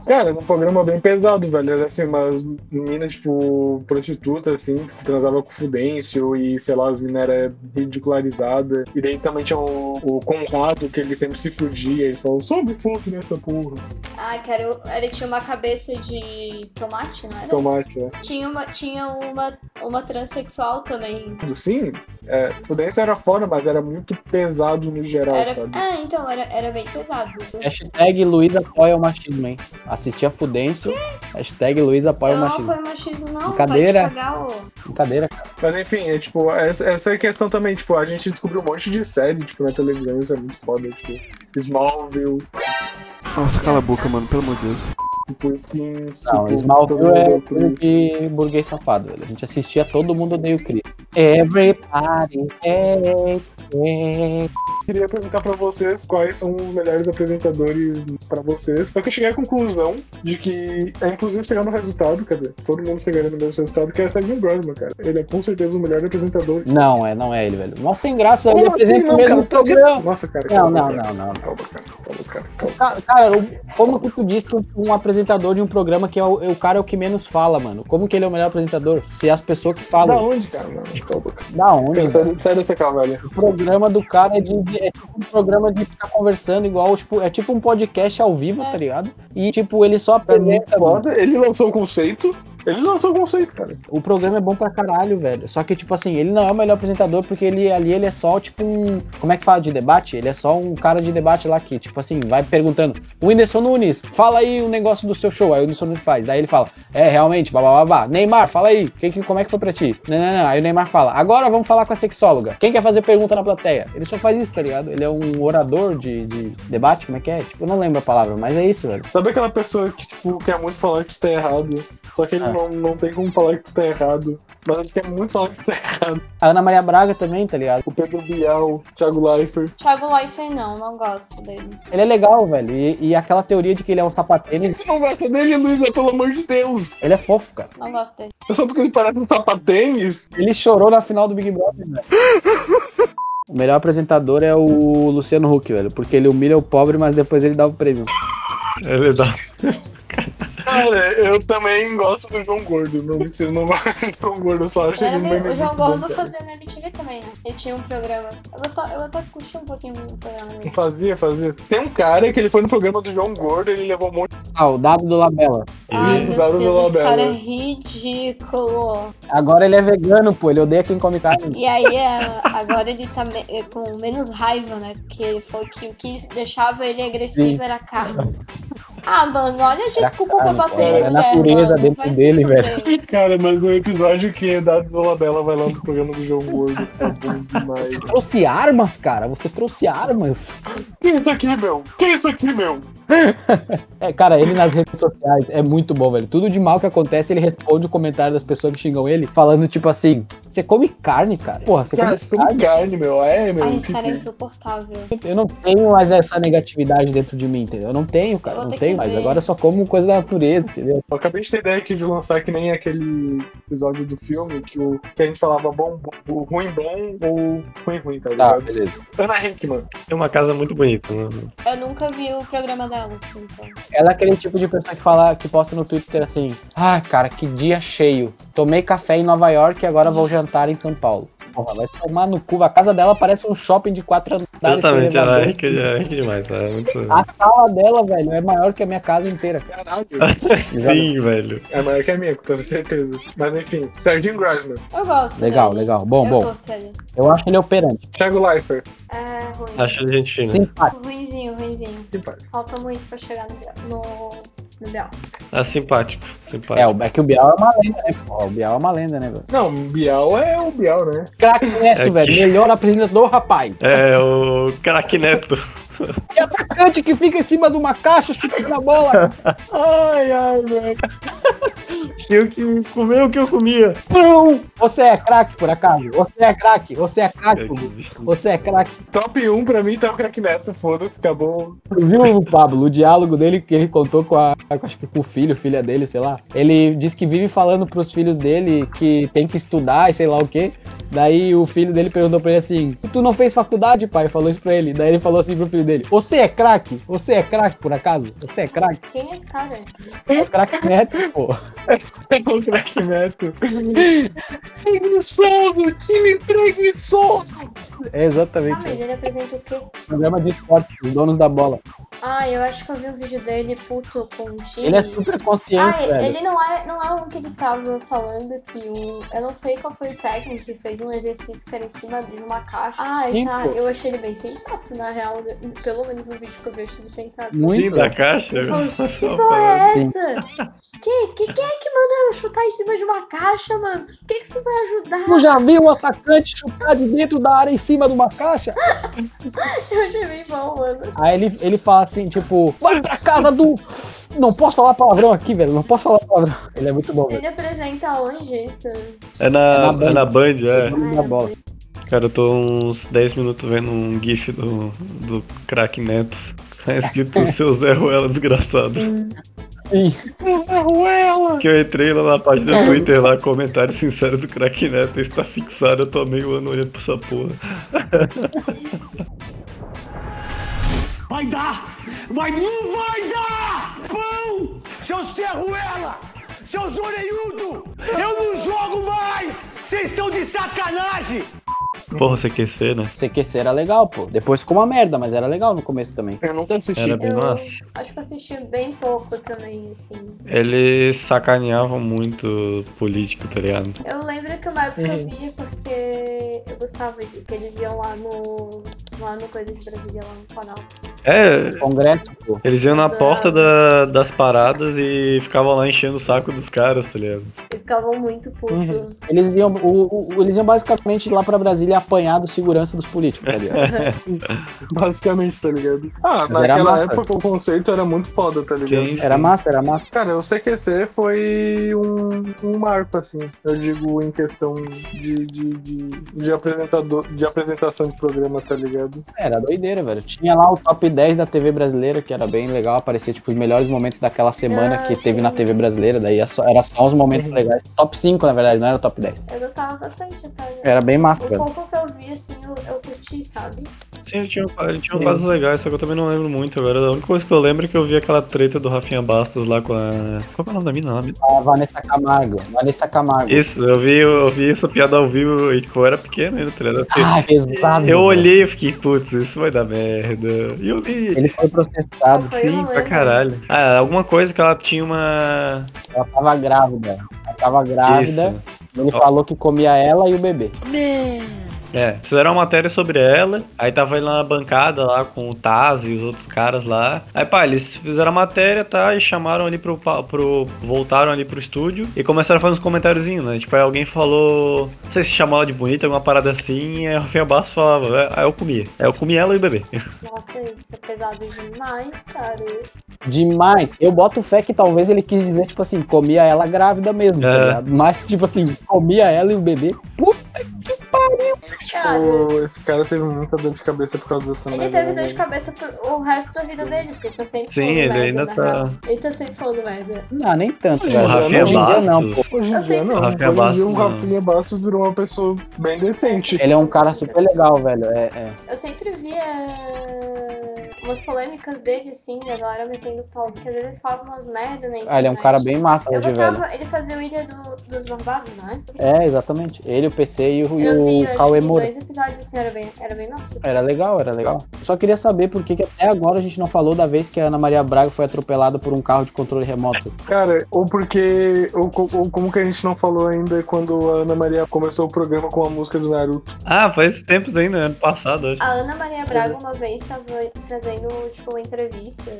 Cara, era um programa bem pesado, velho. Era assim, umas meninas, tipo, prostituta, assim, que transava com fudêncio e, sei lá, as meninas eram ridicularizadas. E daí também tinha o, o Conrado, que ele sempre se fugia. Ele falou, sobe fundo nessa porra. Ah, cara, ele tinha uma cabeça de tomate, não era? Tomate, né? Tinha uma, tinha uma, uma transexual também. Sim, é, fudêncio era foda, mas era muito pesado no geral, Era... sabe? Ah, então, era, era bem pesado. Hashtag Luiz apoia o machismo, hein? Assistir a Fudêncio. Hashtag Luiz apoia o Não, machismo. foi machismo, não. Brincadeira. Brincadeira, cara. Mas enfim, é tipo, essa, essa é a questão também, tipo, a gente descobriu um monte de série, tipo, na televisão, isso é muito foda, tipo, Smallville, Nossa, cala a boca, mano, pelo amor de Deus. Tipo, skins, Não, tipo, Smallville é coisa de burguês safado, velho. A gente assistia Todo Mundo Odeia o Cris. Everybody hate Queria perguntar pra vocês quais são os melhores apresentadores pra vocês. Só que eu cheguei à conclusão de que é inclusive chegar no resultado, quer dizer, todo mundo chegaria no mesmo resultado, que é Sérgio Brosman, cara. Ele é com certeza o melhor apresentador. Não, é, não é ele, velho. Nossa, sem graça, ele apresenta assim, o mesmo programa. Nossa, cara. Não, não, não, não. Calma, cara. Calma, cara. Calma. Ca- Cara, como que tu disse que um apresentador de um programa que é o, é o cara é o que menos fala, mano? Como que ele é o melhor apresentador? Se é as pessoas que Da falam. onde, cara? Não, calma, cara. Da onde? Velho? sai, dessa calma, O programa do cara é, de, de- é tipo um programa de ficar conversando igual, tipo, é tipo um podcast ao vivo, tá ligado? E tipo, ele só É apresenta. Ele lançou o conceito Ele lançou o conceito, cara. O programa é bom pra caralho, velho. Só que, tipo assim, ele não é o melhor apresentador porque ele ali ele é só, tipo, um. Como é que fala de debate? Ele é só um cara de debate lá que, tipo assim, vai perguntando. O Whindersson Nunes, fala aí o negócio do seu show. Aí o Whindersson Nunes faz. Daí ele fala, é, realmente, babá. Neymar, fala aí. Que, que, como é que foi pra ti? Não, não, não. Aí o Neymar fala, agora vamos falar com a sexóloga. Quem quer fazer pergunta na plateia? Ele só faz isso, tá ligado? Ele é um orador de, de debate, como é que é? Tipo, eu não lembro a palavra, mas é isso, velho. Sabe aquela pessoa que, tipo, quer muito falar que está errado, só que ele Ah. Não, não tem como falar que está errado, mas ele quer muito falar que está errado. A Ana Maria Braga também, tá ligado? O Pedro Bial, o Thiago Leifert. Thiago Leifert não, não gosto dele. Ele é legal, velho. E, e aquela teoria de que ele é um sapatênis, Você não gosta dele, Luísa, pelo amor de Deus? ele é fofo, cara. Não gosto dele. É só porque ele parece um sapatênis? Ele chorou na final do Big Brother, velho. O melhor apresentador é o Luciano Huck, velho. Porque ele humilha o pobre, mas depois ele dá o prêmio. É verdade. Cara, eu também gosto do João Gordo. Não você não gosta do João Gordo, eu só acho ele meio- muito o João Gordo fazia na MTV também, né? Ele tinha um programa. Eu, gostava, eu até curti um pouquinho o programa dele. Fazia, fazia. Tem um cara que ele foi no programa do João Gordo, ele levou um monte Ah, o Dado do Labela. Ai, Isso, meu Dado Deus, esse Dolabella. cara é ridículo. Agora ele é vegano, pô. Ele odeia quem come carne. E aí, é, agora ele tá é, com menos raiva, né? Porque ele falou que o que deixava ele agressivo Sim. era carne. Ah, mano, olha a desculpa pra bater em É a natureza mano. dentro dele, velho. Cara, mas o episódio que a Dado Dolabella vai lá no programa do João Gordo é bom demais. Você trouxe armas, cara. Você trouxe armas. Que isso aqui, meu? Que isso aqui, meu? É, cara, ele nas redes sociais é muito bom, velho. Tudo de mal que acontece, ele responde o comentário das pessoas que xingam ele, falando tipo assim: Você come carne, cara? Porra, você come come carne? carne, meu. É, meu. Ai, esse cara é insuportável. Eu não tenho mais essa negatividade dentro de mim, entendeu? Eu não tenho, cara. Não tenho mais. ver. Agora eu só como coisa da natureza, entendeu? Eu acabei de ter ideia aqui de lançar que nem aquele episódio do filme que, o, que a gente falava bom, bom, ruim bom ou ruim ruim, tá Tá, ligado? beleza. Ana Hickman. Tem uma casa muito bonita, né? Eu nunca vi o programa dela, assim, então. Ela é aquele tipo de pessoa que fala, que posta no Twitter assim: Ah, cara, que dia cheio. Tomei café em Nova York e agora vou jantar em São Paulo. Porra, vai tomar no cu. A casa dela parece um shopping de quatro andares. Exatamente, ela é rica, é rica demais, é muito. A sala dela, velho, é maior que a minha casa inteira. Caralho. Sim, velho. É maior que a minha, com toda certeza. Mas enfim, Serginho Grossman. Eu gosto Legal, dele. legal. Bom, eu bom. Eu acho ele operante. Thiago Leifert. É ruim. Acho ele gente fina. Simpático. Ruinzinho, ruinzinho. Simpático. Falta muito pra chegar no, no, no Bial. Ah, simpático. Simpático. É, o- é que o Bial é uma lenda, né? Pô, o Bial é uma lenda, né, velho? Não, Bial é o Bial, né? Craque Neto, É que- velho. Melhor apresentador, rapaz. É, o craque Neto. E atacante que fica em cima de uma caixa chutando a bola. Ai, ai, velho. Tinha que comer o que eu comia. Não! Você é craque, por acaso? Você é craque? Você é craque? Você é craque. Top 1 pra mim tá o Crack Neto, foda-se, acabou. Viu, Pablo, o diálogo dele que ele contou com a. Acho que com o filho, filha dele, sei lá. Ele diz que vive falando pros filhos dele que tem que estudar e sei lá o quê. Daí o filho dele perguntou pra ele assim: Tu não fez faculdade, pai? Falou isso pra ele. Daí ele falou assim pro filho dele: Você é craque? Você é craque, por acaso? Você é craque? Quem é esse cara? É o craque neto, pô. É o Crack Neto. Preguiçoso, time preguiçoso. É Ah, exatamente. mas ele apresenta o quê? Programa de esporte, os donos da bola. Ah, eu acho que eu vi um vídeo dele puto com o time. Ele é super consciente, Ah, velho. ele não é, não é um que ele tava falando que o. Eu não sei qual foi o técnico que fez um exercício que era em cima de uma caixa. Ah, Sim, tá. pô. Eu achei ele bem sensato, na real. Pelo menos no vídeo que eu vi, eu achei ele sentado. Muito. da caixa. Eu falei, que porra é essa? Que, que, quem é que manda eu chutar em cima de uma caixa, mano? O que, que isso vai ajudar? Tu já viu um atacante chutar de dentro da área em cima de uma caixa? Eu achei bem bom, mano. Aí ele, ele fala assim, tipo, vai pra casa do. Não posso falar palavrão aqui, velho. Não posso falar palavrão. Ele é muito bom, velho. Ele apresenta onde isso? É na, É na é Band. na Band, é. Dono da bola. Cara, eu tô uns 10 minutos vendo um gif do, do craque Neto. Tá escrito seu Zé Ruela desgraçado. Sim. Que eu entrei lá na página do Twitter lá, comentário sincero do craque Neto, está fixado, eu tô meio ano olhando pra essa porra. Vai dar! Vai, não vai dar! Pão! Seu Serruela! Seus orelhudo! Eu não jogo mais! Vocês estão de sacanagem! Porra, CQC, né? CQC era legal, pô. Depois ficou uma merda, mas era legal no começo também. Eu nunca assisti. Era bem Eu massa. acho que eu assisti bem pouco também, assim. Eles sacaneavam muito político, tá ligado? Eu lembro que uma época eu Uhum. via porque eu gostava disso. Que eles iam lá no. Lá no Coisa de Brasília, lá no canal. É, Congresso, pô. eles iam na porta da- das paradas e ficavam lá enchendo o saco dos caras, tá ligado? Eles ficavam muito putos. Uhum. Eles iam, o- o- eles iam basicamente lá pra Brasília apanhar do segurança dos políticos, tá ligado? Basicamente, tá ligado? Ah, Mas naquela massa. época o conceito era muito foda, tá ligado? Sim. Era massa, era massa. Cara, o CQC foi um, um marco, assim. Eu digo em questão de, de, de, de apresentador, de apresentação de programa, tá ligado? Era doideira, velho. Tinha lá o top 10 da TV brasileira, que era bem legal, aparecia tipo os melhores momentos daquela semana Ah, que teve sim. na TV brasileira, daí era só, era só os momentos legais. Top 5, na verdade, não era top 10. Eu gostava bastante até. Era bem massa, O velho. pouco que eu vi, assim, eu, eu curti, sabe? Sim, tinha, tinha casos legais, só que eu também não lembro muito agora. A única coisa que eu lembro é que eu vi aquela treta do Rafinha Bastos lá com a. Qual que é o nome da mina? lá? A Vanessa Camargo. Vanessa Camargo. Isso, eu vi, eu vi essa piada ao vivo e tipo, eu era pequeno ainda, tá ligado? Ah, pesado. Eu olhei e fiquei, putz, isso vai dar merda. E eu li. Ele foi processado. Sim, pra caralho. Ah, alguma coisa que ela tinha uma. Ela tava grávida. Ela tava grávida. Isso. Ele Ó. falou que comia ela e o bebê. É, fizeram uma matéria sobre ela, aí tava ele na bancada lá com o Taz e os outros caras lá. Aí, pá, eles fizeram a matéria, tá, e chamaram ali pro, pro voltaram ali pro estúdio e começaram a fazer uns comentáriozinhos, né? Tipo, aí alguém falou, não sei se chamou ela de bonita, alguma parada assim, e aí o Rafinha Bastos falava, "É, aí eu comia. Aí eu comi ela e o bebê. Nossa, isso é pesado demais, cara. Demais. Eu boto fé que talvez ele quis dizer, tipo assim, comia ela grávida mesmo, tá É. ligado? Mas, tipo assim, comia ela e o bebê. Puta. Tipo, esse cara teve muita dor de cabeça por causa dessa Ele merda, teve né, dor de velho? cabeça por o resto da vida dele, porque ele tá sempre Sim, falando ele merda, ainda na tá- real. Ele tá sempre falando merda. Não, nem tanto, O. Rafinha Hoje em dia não, pô. Hoje em Eu dia sempre- não. Rafinha Hoje em dia o. Rafinha Bastos virou uma pessoa bem decente. Ele é um cara super legal, velho. É, é. Eu sempre via umas polêmicas dele, assim, da galera metendo pau, porque às vezes ele fala umas merda na Ah, ele é um cara bem massa Eu hoje, velho. ele fazia o Ilha do- dos Barbados, não é? É, exatamente. Ele, o PC e o, Eu vi, o Cauê Moura. dois episódios assim, era bem, era bem massa. Era legal, era legal. Só queria saber por que, que até agora a gente não falou da vez que a Ana Maria Braga foi atropelada por um carro de controle remoto. Cara, ou porque. Ou, ou como que a gente não falou ainda quando a Ana Maria começou o programa com a música do Naruto. Ah, faz tempos ainda, ano passado, acho. A Ana Maria Braga uma vez tava fazendo, tipo, uma entrevista,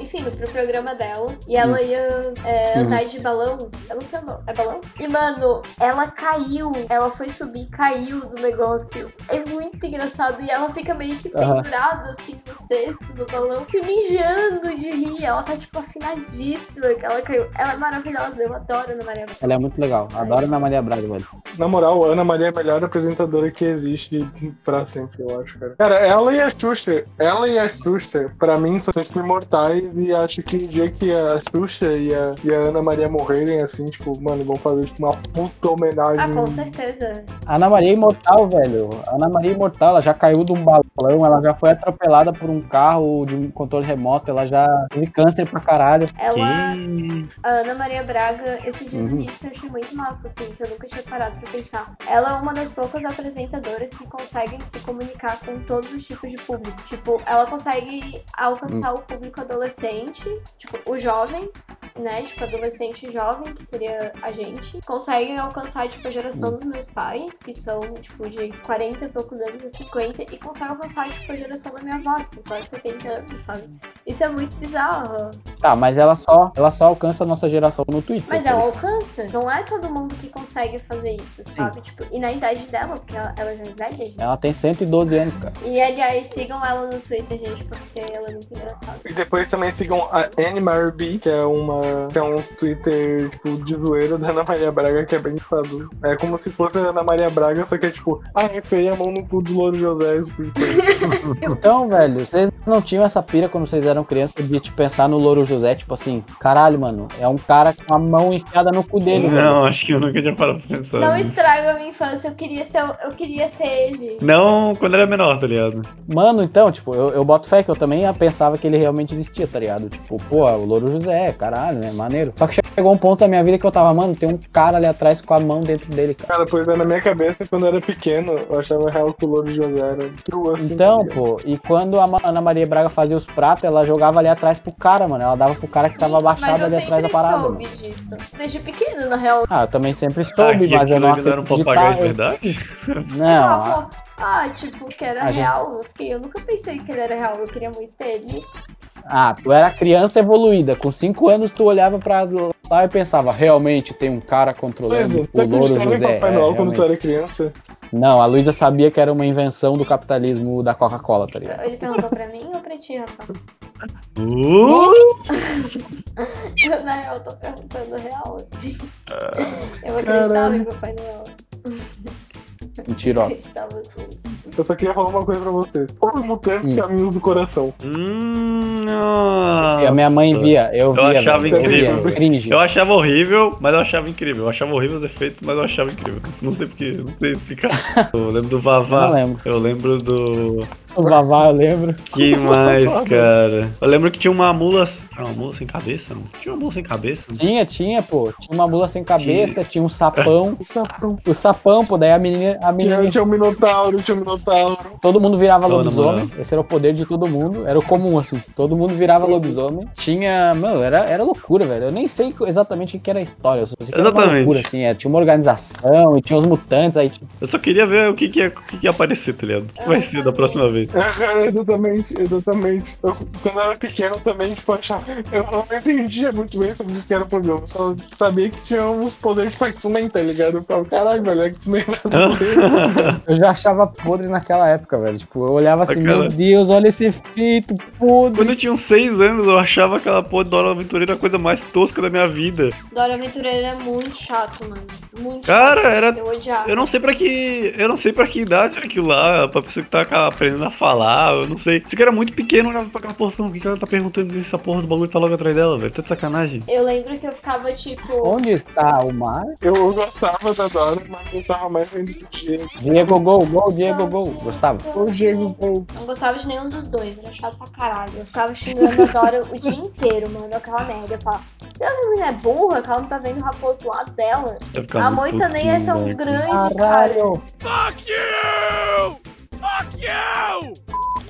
enfim, pro programa dela, e ela ia é, Uhum. andar de balão, eu não sei o nome, é balão? E, mano, ela caiu, ela foi subir e caiu do negócio. É muito engraçado, e ela fica meio que pendurada, assim, no cesto do balão, se mijando de rir, ela tá, tipo, afinadíssima que ela caiu. Ela é maravilhosa, eu adoro a Ana Maria Braga. Ela é muito legal. Adoro a Ana Maria Braga, velho. Na moral, a Ana Maria é a melhor apresentadora que existe pra sempre, eu acho, cara. Cara, ela e a Xuxa, ela e a Xuxa, pra mim, são tipo imortais e acho que o dia que a Xuxa e a, e a Ana Maria morrerem, assim, tipo, mano, vão fazer tipo, uma puta homenagem. Ah, com certeza. A Ana Maria é Imortal, velho. A Ana Maria é Imortal, ela já caiu de um balão, ela já foi atropelada por um carro de um controle remoto, ela já teve câncer pra caralho. Ela, Que- A Ana Maria Braga, esse dias Uhum. eu achei muito massa, assim, que eu nunca tinha parado pra pensar. Ela é uma das poucas apresentadoras que conseguem se comunicar com todos os tipos de público. Tipo, ela consegue alcançar o público adolescente, tipo, o jovem, né? Tipo, adolescente jovem, que seria a gente. Consegue alcançar, tipo, a geração dos meus pais, que são, tipo, de 40 e poucos anos a 50, e consegue alcançar, tipo, a geração da minha avó, que tem quase 70 anos, sabe? Isso é muito bizarro. Tá, mas ela só, ela só alcança a nossa geração no Twitter. Mas tá ela alcança. Não é todo mundo que consegue fazer isso, sabe? Tipo, e na idade dela, porque ela, ela já é idade. Ela tem 112 anos, cara. E aliás, sigam ela no Twitter, gente, porque ela é muito engraçada. E depois também sigam a Anne Mary B, que é uma. Que é um Twitter, tipo, de zoeira da Ana Maria Braga, que é bem engraçado. É como se fosse a Ana Maria Braga, só que é tipo, ah, feia a mão no cu do Louro José. tipo, Então, velho, vocês não tinham essa pira quando vocês eram crianças de te pensar no Louro José, tipo assim, caralho, mano, é um cara com a mão enfiada no cu dele, velho. Não, acho que eu nunca tinha parado pra pensar. Não nisso. estraga a minha infância, eu queria ter, eu queria ter ele. Não, quando era menor, tá ligado? Mano, então, tipo, eu, eu boto fé que eu também pensava que ele realmente existia, tá ligado? Tipo, pô, o Louro José, caralho, né? Maneiro. Só que chegou um ponto da minha vida que eu tava, mano, tem um cara ali atrás com a mão dentro dele, cara. Cara, pois é, na minha cabeça, quando eu era pequeno, eu achava real que o Louro José era true, assim. Então, tá ligado? pô, e quando a Ana Maria Braga fazia os pratos, ela jogava ali atrás pro cara, mano. Ela dava pro cara que tava abaixado eu ali atrás da sempre parada. soube mano. disso. Desde pequeno, na real. Ah, eu também sempre Ah, soube, que mas eu não não era um papagaio de eu- verdade? Não, falou, ah, tipo, que era A gente- real. Eu fiquei, eu nunca pensei que ele era real. Eu queria muito ter ele. ah, tu era criança evoluída. Com 5 anos tu olhava pra lá e pensava, realmente tem um cara Pois controlando é, o Louro em José. Papai É, Noel quando tu era criança? Não, a Luísa sabia que era uma invenção do capitalismo da Coca-Cola, tá ligado? Ele perguntou pra mim ou pra ti, Rafa? Uh! Eu, na real, tô perguntando real, assim. Eu acreditava Caralho. em Papai Noel. Assim. Eu só queria falar uma coisa pra vocês. Os mutantes Hum. caminhos do coração. Hum, E a minha mãe via, eu Eu via, achava eu incrível. via, cringe. Eu achava horrível, mas eu achava incrível. Eu achava horrível os efeitos, mas eu achava incrível. Não sei porque, não sei explicar. Eu lembro do Não Vavá. lembro. Eu lembro do. O Vavá, eu lembro. Que mais, cara? Eu lembro que tinha uma mula. Tinha uma mula sem cabeça? Não? Tinha uma mula sem cabeça? Tinha, tinha, pô. Tinha uma mula sem cabeça, tinha um sapão. O sapão. O sapão, pô, daí a menina, a menina Tinha, tinha o Minotauro, tinha o Minotauro. Todo mundo virava Não, lobisomem. Esse era o poder de todo mundo. Era o comum, assim. Todo mundo virava lobisomem. Tinha. Mano, era, era loucura, velho. Eu nem sei exatamente o que era a história. Eu só sei que era uma Exatamente. loucura, assim. É, tinha uma organização e tinha os mutantes aí. Tipo, Eu só queria ver o que, que, ia, o que, que ia aparecer, tá ligado? O que vai ser da próxima vez? É, exatamente, exatamente. Eu, quando eu era pequeno também, tipo, achava. Eu não entendia muito bem sobre o que era o programa. Eu só sabia que tinha uns poderes tipo X-Men, tá ligado? Eu ficava, caralho, velho, X-Men nada a ver." eu já achava podre naquela época, velho. Tipo, eu olhava assim, Aquela- meu Deus, olha esse fito Quando podre. eu tinha uns 6 anos, eu achava aquela porra do Hora Aventureira a coisa mais tosca da minha vida. Dora Aventureira é muito chato, mano. Muito Cara, chato. era- Eu odiava. Eu não sei pra que. Eu não sei pra que idade era aquilo lá, pra pessoa que tá aprendendo a falar, eu não sei. Isso que era muito pequeno, olhava pra aquela porra, falando, o que ela tá perguntando essa porra do bagulho tá logo atrás dela, velho? Tá de sacanagem. Eu lembro que eu ficava tipo. Onde está o mar? Eu, gostava da Dora, mas gostava mais ainda Diego. Gol, gol, Diego Gol. Gostava? O Diego, pô, Não gostava de nenhum dos dois, era chato pra caralho. Eu ficava xingando a Dora o dia inteiro, mano, aquela merda. Eu falava, se a menina é burra, que ela não tá vendo o raposo do lado dela. A moita nem é tão moleque. grande, cara. Caralho. Fuck you! Fuck you!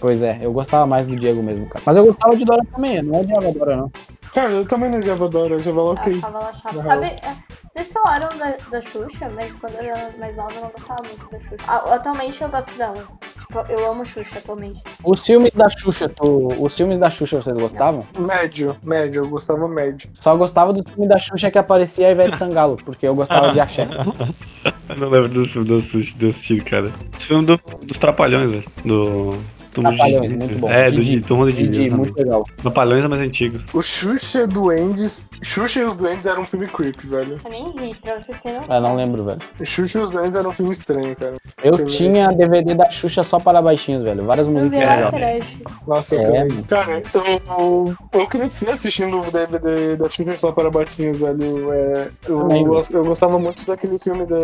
Pois é, eu gostava mais do Diego mesmo, cara. Mas eu gostava de Dora também, não odiava a Dora, não. Cara, eu também não odiava a Dora, eu já Eu coloquei. achava ela chata. Sabe, é, vocês falaram da, da Xuxa, mas quando eu era mais nova eu não gostava muito da Xuxa. A- Atualmente eu gosto dela. Tipo, eu amo Xuxa atualmente. Os filmes da Xuxa, tu, os filmes da Xuxa vocês gostavam? Médio, médio, eu gostava médio. Só gostava do filme da Xuxa que aparecia a Ivete Sangalo, porque eu gostava de axé. Eu não lembro dos filmes desse, desse tipo, cara. Esse filme do, dos Trapalhões, velho. Do. Turma de Trapalhões, Didi, muito bom. É, do Didi, Turma de Didi. Muito legal. Trapalhões é mais antigo. O Xuxa Duendes. Xuxa e os Duendes era um filme creepy, velho. Eu nem vi, pra vocês terem noção. Eu não lembro, velho. O Xuxa e os Duendes era um filme estranho, cara. Eu eu ver. tinha DVD da Xuxa só para baixinhos, velho. Várias Eu legais. trash. Nossa, eu É, também. mano. Cara, eu, eu cresci assistindo o DVD da Xuxa só para baixinhos, velho. É, eu, gos- eu gostava muito daquele filme da,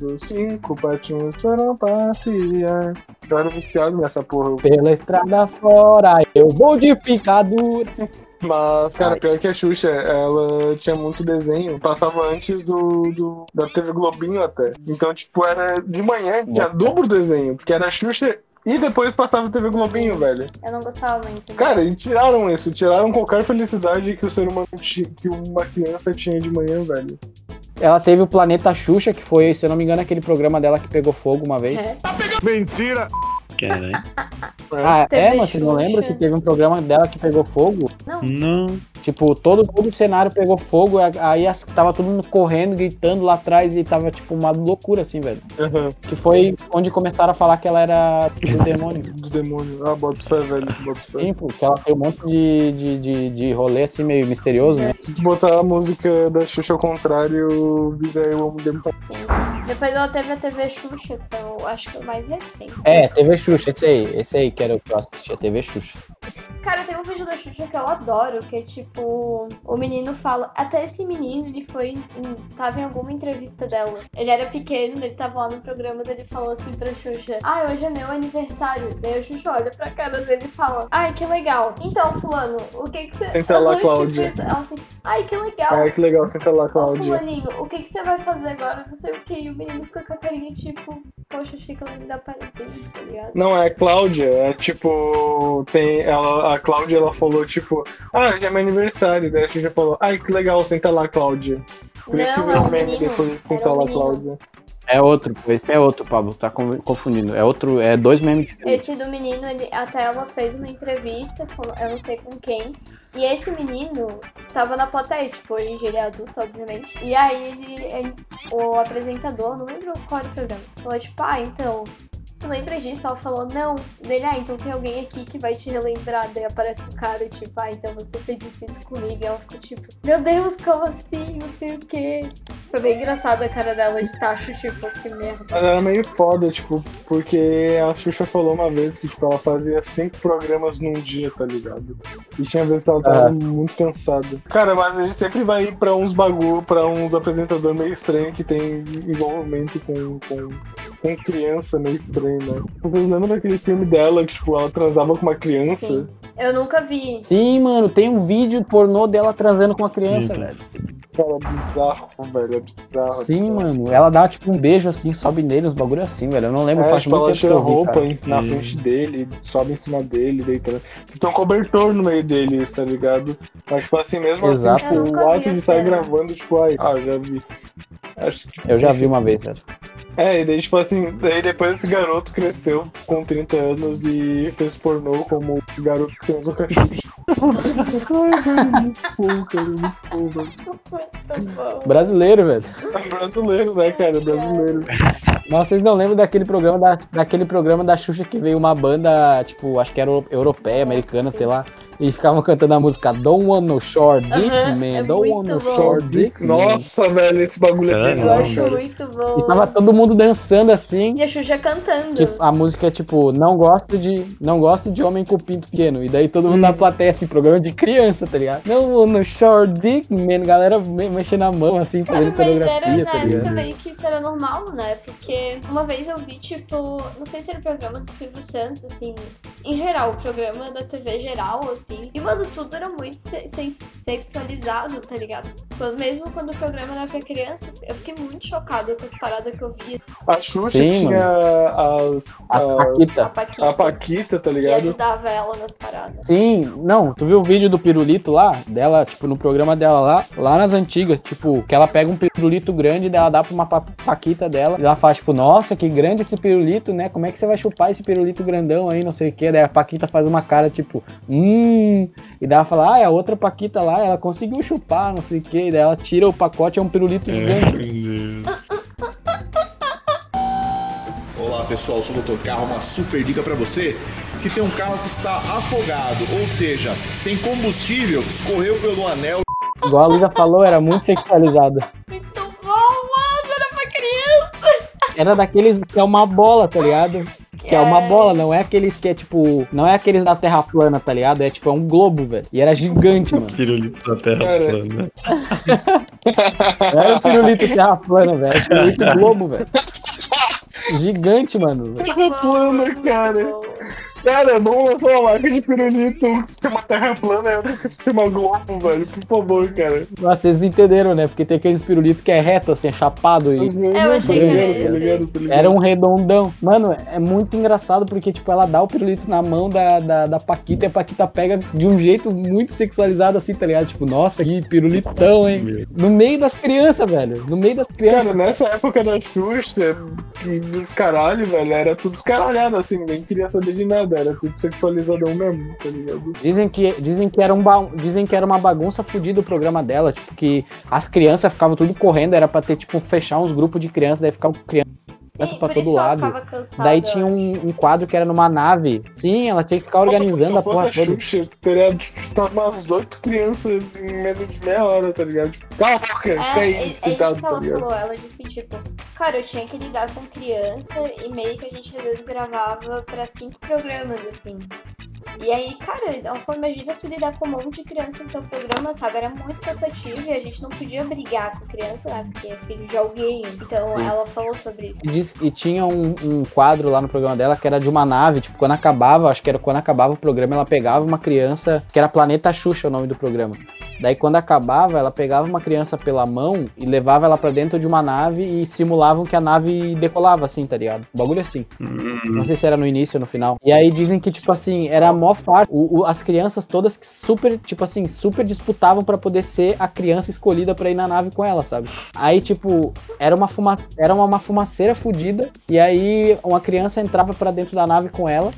dos cinco patinhos foram passear. Eu era viciado nessa porra. Pela estrada fora, eu vou de picadura. Mas, cara, pior que a Xuxa, ela tinha muito desenho. Passava antes do, do da TV Globinho até. Então, tipo, era de manhã, tinha dobro desenho. Porque era a Xuxa e depois passava TV Globinho, velho. Eu não gostava muito. Cara, e tiraram isso. Tiraram qualquer felicidade que o ser humano tinha, que uma criança tinha de manhã, velho. Ela teve o Planeta Xuxa, que foi, se eu não me engano, aquele programa dela que pegou fogo uma vez. É. Mentira! Caralho. Ah, TV é, mas você não lembra que teve um programa dela que pegou fogo? Não, Não. Tipo, todo, todo o cenário pegou fogo, aí as- tava todo mundo correndo, gritando lá atrás e tava tipo uma loucura assim, velho. Aham, Que foi onde começaram a falar que ela era do demônio. do demônio. Ah, bota fé, velho. Bota fé. Sim, porque ela tem um monte de, de, de, de rolê assim meio misterioso, né? Se tu botar a música da Xuxa ao contrário, vira eu amo demônio. sim. Depois ela teve a TV Xuxa, que foi, eu acho que o mais recente. É, TV Xuxa, esse aí, esse aí que era o que eu assistia, TV Xuxa. Cara, tem um vídeo da Xuxa que eu adoro, que é tipo, o menino fala. Até esse menino, ele foi. tava em alguma entrevista dela. Ele era pequeno, ele tava lá no programa dele falou assim pra Xuxa: Ah, hoje é meu aniversário. Daí a Xuxa olha pra cara dele e fala: Ai, que legal. Então, Fulano, o que que você. Senta lá, Cláudia. Ela assim, Ai, que legal. Ai, que legal, senta lá, Ô, Cláudia. fulaninho, o que, que você vai fazer agora? Não sei o que. E o menino fica com a carinha tipo, poxa, achei que ela me dá parabéns, tá ligado? Não, é a Cláudia, é tipo, tem, ela, a Cláudia, ela falou, tipo, ah, já é meu aniversário, daí a gente já falou, ai, que legal, senta lá, Cláudia. Por Não, é o o meme menino. depois de Era sentar o lá, menino. Cláudia. É outro, esse é outro, Pablo, tá con- confundindo. É outro, é dois memes diferentes. Esse do menino, ele, até ela fez uma entrevista, com, eu não sei com quem. E esse menino tava na plateia, tipo, hoje ele é adulto, obviamente. E aí ele, ele- o apresentador, não lembro qual era o programa, falou tipo, ah, então, se lembra disso? Ela falou, não. Dele, ah, então tem alguém aqui que vai te relembrar. Daí aparece um cara, tipo, ah, então você fez isso comigo. E ela ficou tipo, meu Deus, como assim? Não sei o quê. Foi bem engraçada a cara dela de tacho, tipo, que merda. Mas era meio foda, tipo, porque a Xuxa falou uma vez que, tipo, ela fazia cinco programas num dia, tá ligado? E tinha vezes que ela tava Ah. muito cansada. Cara, mas a gente sempre vai ir pra uns bagulho, pra uns apresentadores meio estranhos que tem envolvimento com, com, com criança meio estranho, né? Vocês lembram daquele filme dela que, tipo, ela transava com uma criança? Sim. Eu nunca vi. Sim, mano, tem um vídeo pornô dela transando com a criança, Sim, velho. Cara, é bizarro, velho, é bizarro. Sim, mano. Ela dá tipo um beijo assim, sobe nele, uns bagulho assim, velho. Eu não lembro, É, faz tipo, muito ela tira vi, roupa cara. em- na Sim. frente dele, sobe em cima dele, deitando. Tem um cobertor no meio deles, tá ligado? Mas, tipo, assim, mesmo Exato. assim, tipo, o vi ato de cena. gravando, tipo, ai, ah, já vi. Acho que, Eu já vi uma vez, velho. É, e daí, tipo assim, daí depois esse garoto cresceu com 30 anos e fez pornô como o garoto que Xuxa. Ai, velho, muito bom, cara, muito bom, velho. Muito bom. Brasileiro, velho. Brasileiro, né, cara? Brasileiro. Nossa, vocês não lembram daquele programa da, daquele programa da Xuxa que veio uma banda, tipo, acho que era euro- europeia, americana, sei lá. E ficavam cantando a música Don't Want No Short Dick, Aham, man. é Don't Want No. Short Dick. man." Nossa, velho, esse bagulho é Caralho, Eu acho cara. muito bom. E tava todo mundo dançando assim. E a Xuxa cantando. Que a música é tipo, não gosto de. Não gosto de homem com pinto pequeno. E daí todo mundo na plateia, assim, programa de criança, tá ligado? Não, no short dick, man, galera me- mexendo a mão, assim, Cara, fazendo mas era coreografia, na tá época ligado? meio que isso era normal, né? Porque uma vez eu vi, tipo, não sei se era o programa do Silvio Santos, assim, em geral, o programa da TV geral, assim. E, mano, tudo era muito se- se- sexualizado, tá ligado? Quando- mesmo quando o programa era pra criança, eu fiquei muito chocada com as paradas que eu via. A Xuxa Sim, tinha as, A as- A Paquita. Paquita, a Paquita, tá que ligado? ajudava ela nas paradas. Sim, não, tu viu o vídeo do pirulito lá? Dela, tipo, no programa dela lá, lá nas antigas, tipo, que ela pega um pirulito grande, ela dá pra uma pa- paquita dela, e ela fala, tipo, nossa, que grande esse pirulito, né? Como é que você vai chupar esse pirulito grandão aí, não sei o que? Daí a Paquita faz uma cara, tipo, hum, e daí ela fala, ah, é a outra Paquita lá, ela conseguiu chupar, não sei o que, daí ela tira o pacote, é um pirulito É, gigante. Olá pessoal, sou o Dr. Carro, uma super dica para você que tem um carro que está afogado, ou seja, tem combustível que escorreu pelo anel Igual a Luísa falou, era muito sexualizado. Muito bom, mano, era pra criança. Era daqueles que é uma bola, tá ligado? Que é uma bola, não é aqueles que é tipo. Não é aqueles da Terra plana, tá ligado? É tipo, é um globo, velho. E era gigante, mano. Pirulito da terra Cara. plana. Não era o pirulito Terra plana, velho. Era o pirulito globo, velho. Gigante, mano. Terra plana, cara. Cara, vamos lançar uma marca de pirulito um que se chama Terra Plana e outra que se chama Globo, velho. Por favor, cara. Nossa, vocês entenderam, né? Porque tem aqueles pirulitos que é reto, assim, é chapado e. É, eu achei que era Tá tá ligado, tá ligado. Era um redondão. Mano, é muito engraçado porque, tipo, ela dá o pirulito na mão da, da, da Paquita e a Paquita pega de um jeito muito sexualizado, assim, tá ligado? Tipo, nossa, que pirulitão, hein? No meio das crianças, velho. No meio das crianças. Cara, nessa época da Xuxa, que dos caralho, velho, era tudo escaralhado, assim, ninguém queria saber de nada, era tudo sexualizadão mesmo, tá ligado? Dizem que, dizem, que era um ba- dizem que era uma bagunça fodida o programa dela, tipo, que as crianças ficavam tudo correndo, era pra ter, tipo, fechar uns grupos de crianças, daí crianças criança Sim, pra por todo isso que ela lado. ficava cansada. Daí tinha um, um quadro que era numa nave. Sim, ela tinha que ficar organizando Nossa, a se porra fosse a toda. Xuxa, teria tá umas oito crianças em menos de meia hora, tá ligado? Tipo, cala a boca, É, é, é isso que tá ela ligado? falou. Ela disse, tipo, cara, eu tinha que lidar com criança e meio que a gente às vezes gravava pra cinco programas, assim. E aí, cara, ela falou, imagina tu lidar com um monte de criança no teu programa, sabe? Era muito cansativo e a gente não podia brigar com criança, né? Porque é filho de alguém. Então Sim. ela falou sobre isso. E, diz- e tinha um, um quadro lá no programa dela que era de uma nave, tipo, quando acabava, acho que era quando acabava o programa, ela pegava uma criança, que era Planeta Xuxa o nome do programa. Daí quando acabava, ela pegava uma criança pela mão e levava ela pra dentro de uma nave e simulavam que a nave decolava, assim, tá ligado? Um bagulho assim. Não sei se era no início ou no final. E aí dizem que, tipo assim, era a maior farsa. O- o- as crianças todas que super, tipo assim, super disputavam pra poder ser a criança escolhida pra ir na nave com ela, sabe? Aí, tipo, era uma, fuma era uma, uma fumaceira fodida. E aí uma criança entrava pra dentro da nave com ela.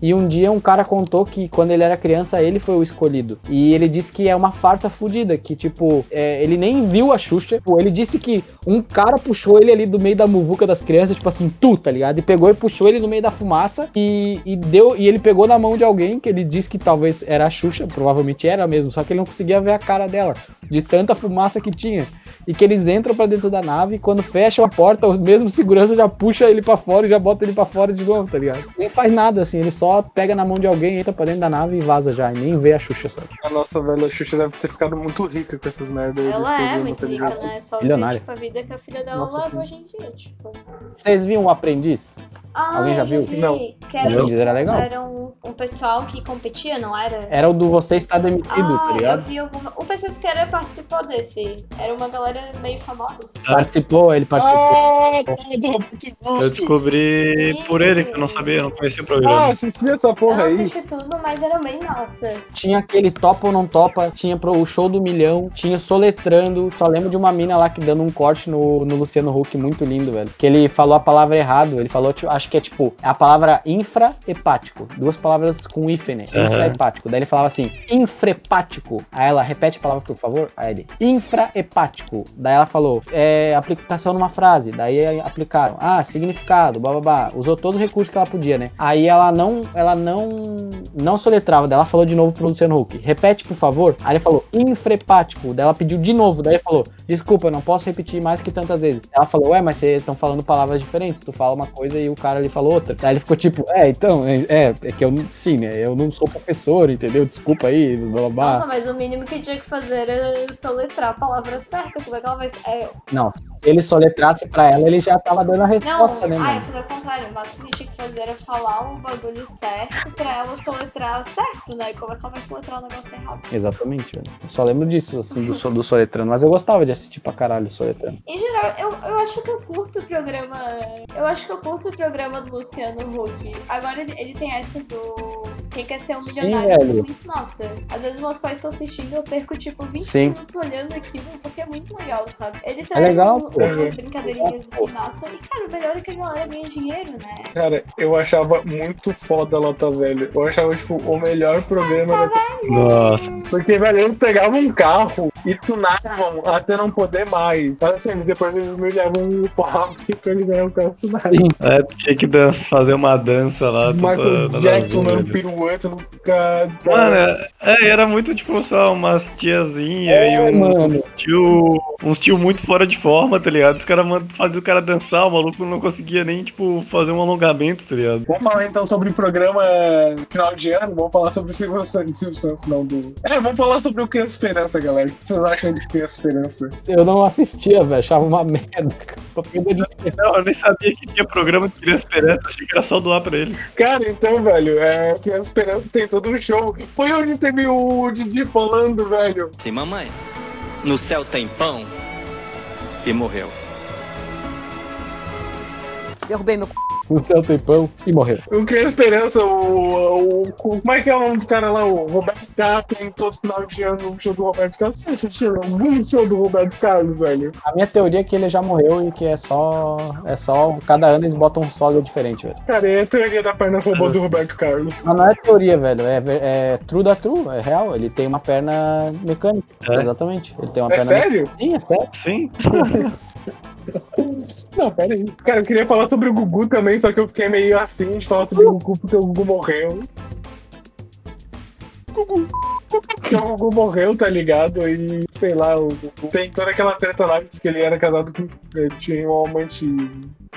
E um dia um cara contou que quando ele era criança, ele foi o escolhido. E ele disse que é uma farsa fodida, que tipo, é, ele nem viu a Xuxa. Tipo, ele disse que um cara puxou ele ali do meio da muvuca das crianças, tipo assim, tu, tá ligado? E pegou e puxou ele no meio da fumaça e, e deu. E ele pegou na mão de alguém que ele disse que talvez era a Xuxa, provavelmente era mesmo, só que ele não conseguia ver a cara dela, de tanta fumaça que tinha. E que eles entram pra dentro da nave e quando fecham a porta, o mesmo segurança já puxa ele pra fora e já bota ele pra fora de novo, tá ligado? Nem faz nada assim, ele só pega na mão de alguém, entra pra dentro da nave e vaza já, e nem vê a Xuxa, sabe? A nossa velha Xuxa deve ter ficado muito rica com essas merdas. Ela é muito rica, né? Só ver, Milionária. tipo, a vida que a filha dela Nossa, leva sim. hoje em dia, tipo. Vocês viam o Aprendiz? Ah, Alguém já eu viu? vi, Não. Que era, O Aprendiz era legal. era um, um pessoal que competia, não era? Era o do Você Está Demitido, ah, tá eu ligado? vi alguma... O PC Siqueira participou desse. Era uma galera meio famosa, assim. Participou, ele participou. Ah, Eu descobri por ele, que eu não Isso. sabia, eu não conhecia o Ah, programa. assisti essa Eu porra não aí. assisti tudo, mas era bem massa. Tinha aquele Topa ou Não Topa, tinha pro, o Show do Milhão, tinha Soletrando. Só lembro de uma mina lá que dando um corte no, no Luciano Huck muito lindo, velho. Que ele falou a palavra errado. Ele falou, tipo, acho que é tipo, a palavra infrahepático. Duas palavras com. Aham. Infrahepático. Daí ele falava assim, infrahepático. Aí ela, repete a palavra, por favor. Aí ele, infrahepático. Daí ela falou, é aplicação numa frase. Daí aí aplicaram. Ah, significado, bababá. Usou todos os recursos que ela podia, né? Aí ela não, ela não, não soletrava. Daí ela falou de novo pro Luciano Huck, repete, por favor. Aí ele falou, infrepático. Daí ela pediu de novo. Daí falou, desculpa, eu não posso repetir mais que tantas vezes. Ela falou, ué, mas vocês estão falando palavras diferentes. Tu fala uma coisa e o cara ali falou outra. Daí ele ficou tipo, é, então, é, é, é que eu não, sim, né? Eu não sou professor, entendeu? Desculpa aí, blá blá blá. Nossa, mas o mínimo que tinha que fazer era soletrar a palavra certa. Como é que ela vai. É... Não, se ele soletrasse pra ela, ele já tava dando a Não, resposta, né, ah, eu falei ao contrário. O máximo que tinha que fazer era falar o bagulho certo pra ela soletrar certo, né? Como é que ela vai soletrar o negócio errado? Exatamente, velho. Eu só lembro disso, assim, do, do Soletrano. Mas eu gostava de assistir pra caralho o Soletrano. Em geral, eu, eu acho que eu curto o programa. Eu acho que eu curto o programa do Luciano Huck. Agora ele tem essa do. Quem quer ser um Sim, milionário? é velho. muito massa. Às vezes meus pais estão assistindo eu perco tipo 20 Sim. minutos olhando aquilo porque é muito legal, sabe? Ele traz legal, um- pô. umas brincadeirinhas assim massa. E cara, o melhor é que a galera ganha dinheiro, né? Cara, eu achava muito foda a Lota Velha. Eu achava, tipo, o melhor programa da Nossa. Porque, velho, eles pegavam um carro e tunavam até não poder mais. Mas assim, depois eles humilhavam o pau pra ele ganhar o carro tunado. É, tinha que dança, fazer uma dança lá. Michael toda- Jackson dando pirueta no cara. Mano, é, é, era muito tipo só umas tiazinhas É, e um, mano. uns tio, uns tio muito fora de forma, tá ligado? Os caras faziam o cara dançar, o maluco não conseguia nem, tipo, fazer um alongamento, tá ligado? Vamos falar então sobre o programa final de ano. Vamos falar sobre o Silvio Santos, Silvio Santos não do. É, vamos falar sobre o Criança Esperança, galera. Vocês acham de Criança Esperança? Eu não assistia, velho. Achava uma merda. Tô perdendo de Não, eu nem sabia que tinha programa de Criança Esperança, achei que era só doar pra ele. Cara, então, velho, é, Criança Esperança tem todo um show. Foi onde teve o Didi falando, velho. Sim, mamãe. No céu tem pão. E morreu. Derrubei meu c... no céu tempão e morreu. O Criança Esperança, o, o. Como é que é o nome do cara lá? O Roberto Carlos tem todo final de ano o show do Roberto Carlos. Você assistiu muito show do Roberto Carlos, velho? A minha teoria é que ele já morreu e que é só. É só. Cada ano eles botam um sólido diferente, velho. Cara, é a teoria da perna robô do Roberto Carlos. Mas não é teoria, velho. É, é true da true, é real. Ele tem uma perna mecânica. É? Exatamente. Ele tem uma É perna sério? Sim, é sério. Sim. Não, pera aí. Cara, eu queria falar sobre o Gugu também, só que eu fiquei meio assim de falar sobre o Gugu porque o Gugu morreu. Gugu. Porque o Gugu morreu, tá ligado? E, sei lá, o Gugu tem toda aquela treta lá de que ele era casado com. Ele tinha um amante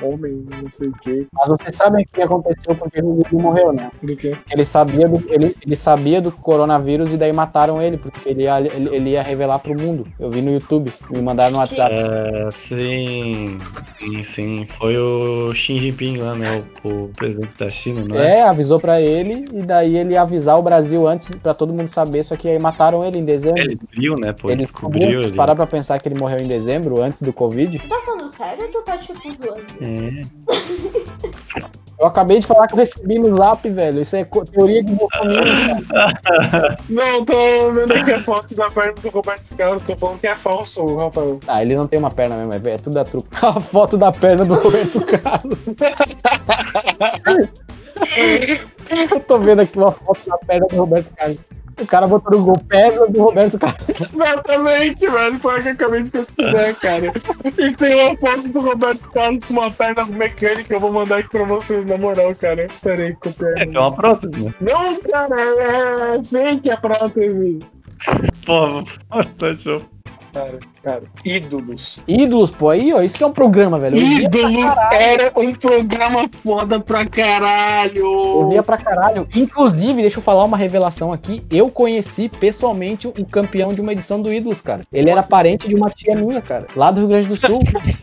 homem, não sei o quê. Mas vocês sabem o que aconteceu porque o Gugu morreu, né? Do quê? Ele sabia do, ele, ele sabia do coronavírus e daí mataram ele, porque ele ia, ele, ele ia revelar pro mundo. Eu vi no YouTube, me mandaram no WhatsApp. É, sim, sim, sim. Foi o Xi Jinping lá, né? O, o presidente da China, não é? É, avisou pra ele e daí ele ia avisar o Brasil antes pra todo mundo saber, só que aí mataram ele em dezembro. Ele viu, né? Pô, Ele descobriu parar pra pensar que ele morreu em dezembro, antes do Covid. Tá falando sério ou tu tá tipo zoando? É. Eu acabei de falar que eu recebi no zap, velho. Isso é teoria de Bolsonaro. Não, tô vendo aqui a foto da perna do Roberto Carlos, tô falando que é falso, Rafael. Ah, ele não tem uma perna mesmo, é é tudo da truque. A foto da perna do Roberto Carlos. Eu tô vendo aqui uma foto da perna do Roberto Carlos. O cara botou no gol perna do Roberto Carlos. Exatamente, velho. Foi o que eu acabei de pesquisar, cara. E tem uma foto do Roberto Carlos com uma perna mecânica. Eu vou mandar aqui pra vocês, na moral, cara. Espera aí, copiar. É, uma prótese, né? Não, cara, é fake a prótese. Pô, tá show. Cara, cara, ídolos. Ídolos, pô, aí, ó. Isso que é um programa, velho. Ídolos era um programa foda pra caralho. Eu via pra caralho. Inclusive, deixa eu falar uma revelação aqui. Eu conheci pessoalmente o campeão de uma edição do Ídolos, cara. Ele era parente de uma tia minha, cara. Lá do Rio Grande do Sul.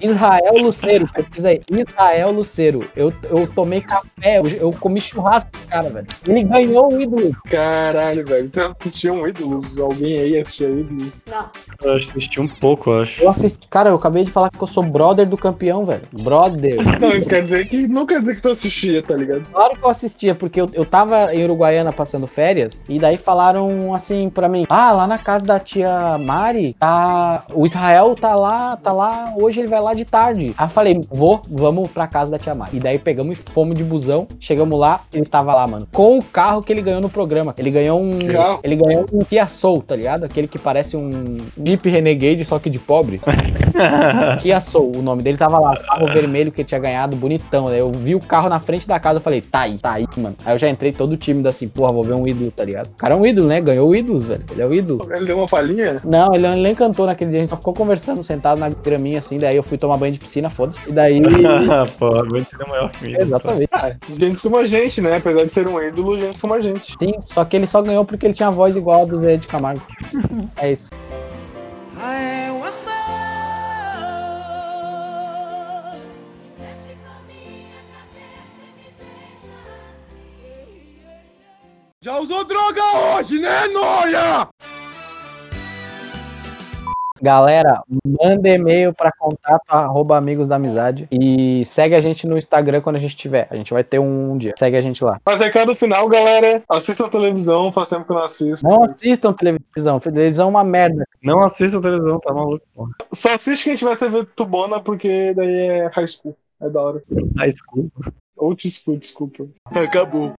Israel Luceiro, pesquisa aí. Israel Luceiro. Eu, eu tomei café, eu, eu comi churrasco com cara, velho. Ele ganhou o ídolo. Caralho, velho. Então, tinham ídolos? Alguém aí assistia ídolos? Não. Eu assisti um pouco, eu acho. Eu assisti, cara, eu acabei de falar que eu sou brother do campeão, velho. Brother. Não, isso quer dizer que não quer dizer que tu assistia, tá ligado? Claro que eu assistia, porque eu, eu tava em Uruguaiana passando férias, e daí falaram assim pra mim: Ah, lá na casa da tia Mari, tá. O Israel tá lá, tá lá, hoje ele vai lá de tarde. Aí eu falei, vou, vamos pra casa da tia Mari. E daí pegamos e fomos de busão, chegamos lá, ele tava lá, mano. Com o carro que ele ganhou no programa. Ele ganhou um. Ele ganhou um Kia Soul, tá ligado? Aquele que parece um Jeep Renegade, só que de pobre. Kia Soul, o nome dele tava lá, carro vermelho que ele tinha ganhado, bonitão. Daí eu vi o carro na frente da casa, eu falei, tá aí, tá aí, mano. Aí eu já entrei todo tímido assim, porra, vou ver um ídolo, tá ligado? O cara é um ídolo, né? Ganhou o ídolos, velho. Ele é o ídolo. Ele deu uma palhinha? Não, ele, ele nem cantou naquele dia, a gente só ficou conversando, sentado na graminha assim, daí eu fui tomar banho de piscina, foda-se. E daí. Pô, a maior família. Exatamente. Ah, gente como a gente, né? Apesar de ser um ídolo, gente como a gente. Sim, só que ele só ganhou porque ele tinha a voz igual a do Zé de Camargo. É isso. Já usou droga hoje, né, Noia? Galera, manda e-mail pra contato arroba amigos da amizade e segue a gente no Instagram quando a gente tiver. A gente vai ter um dia. Segue a gente lá. Mas recado final, galera. Assistam a televisão, faz tempo que eu não assisto. Não assistam televisão. Televisão é uma merda. Não assista televisão, tá maluco, pô. Só assiste quem tiver TV Tubona, porque daí é high school. É da hora. High school. Old school, desculpa. Acabou.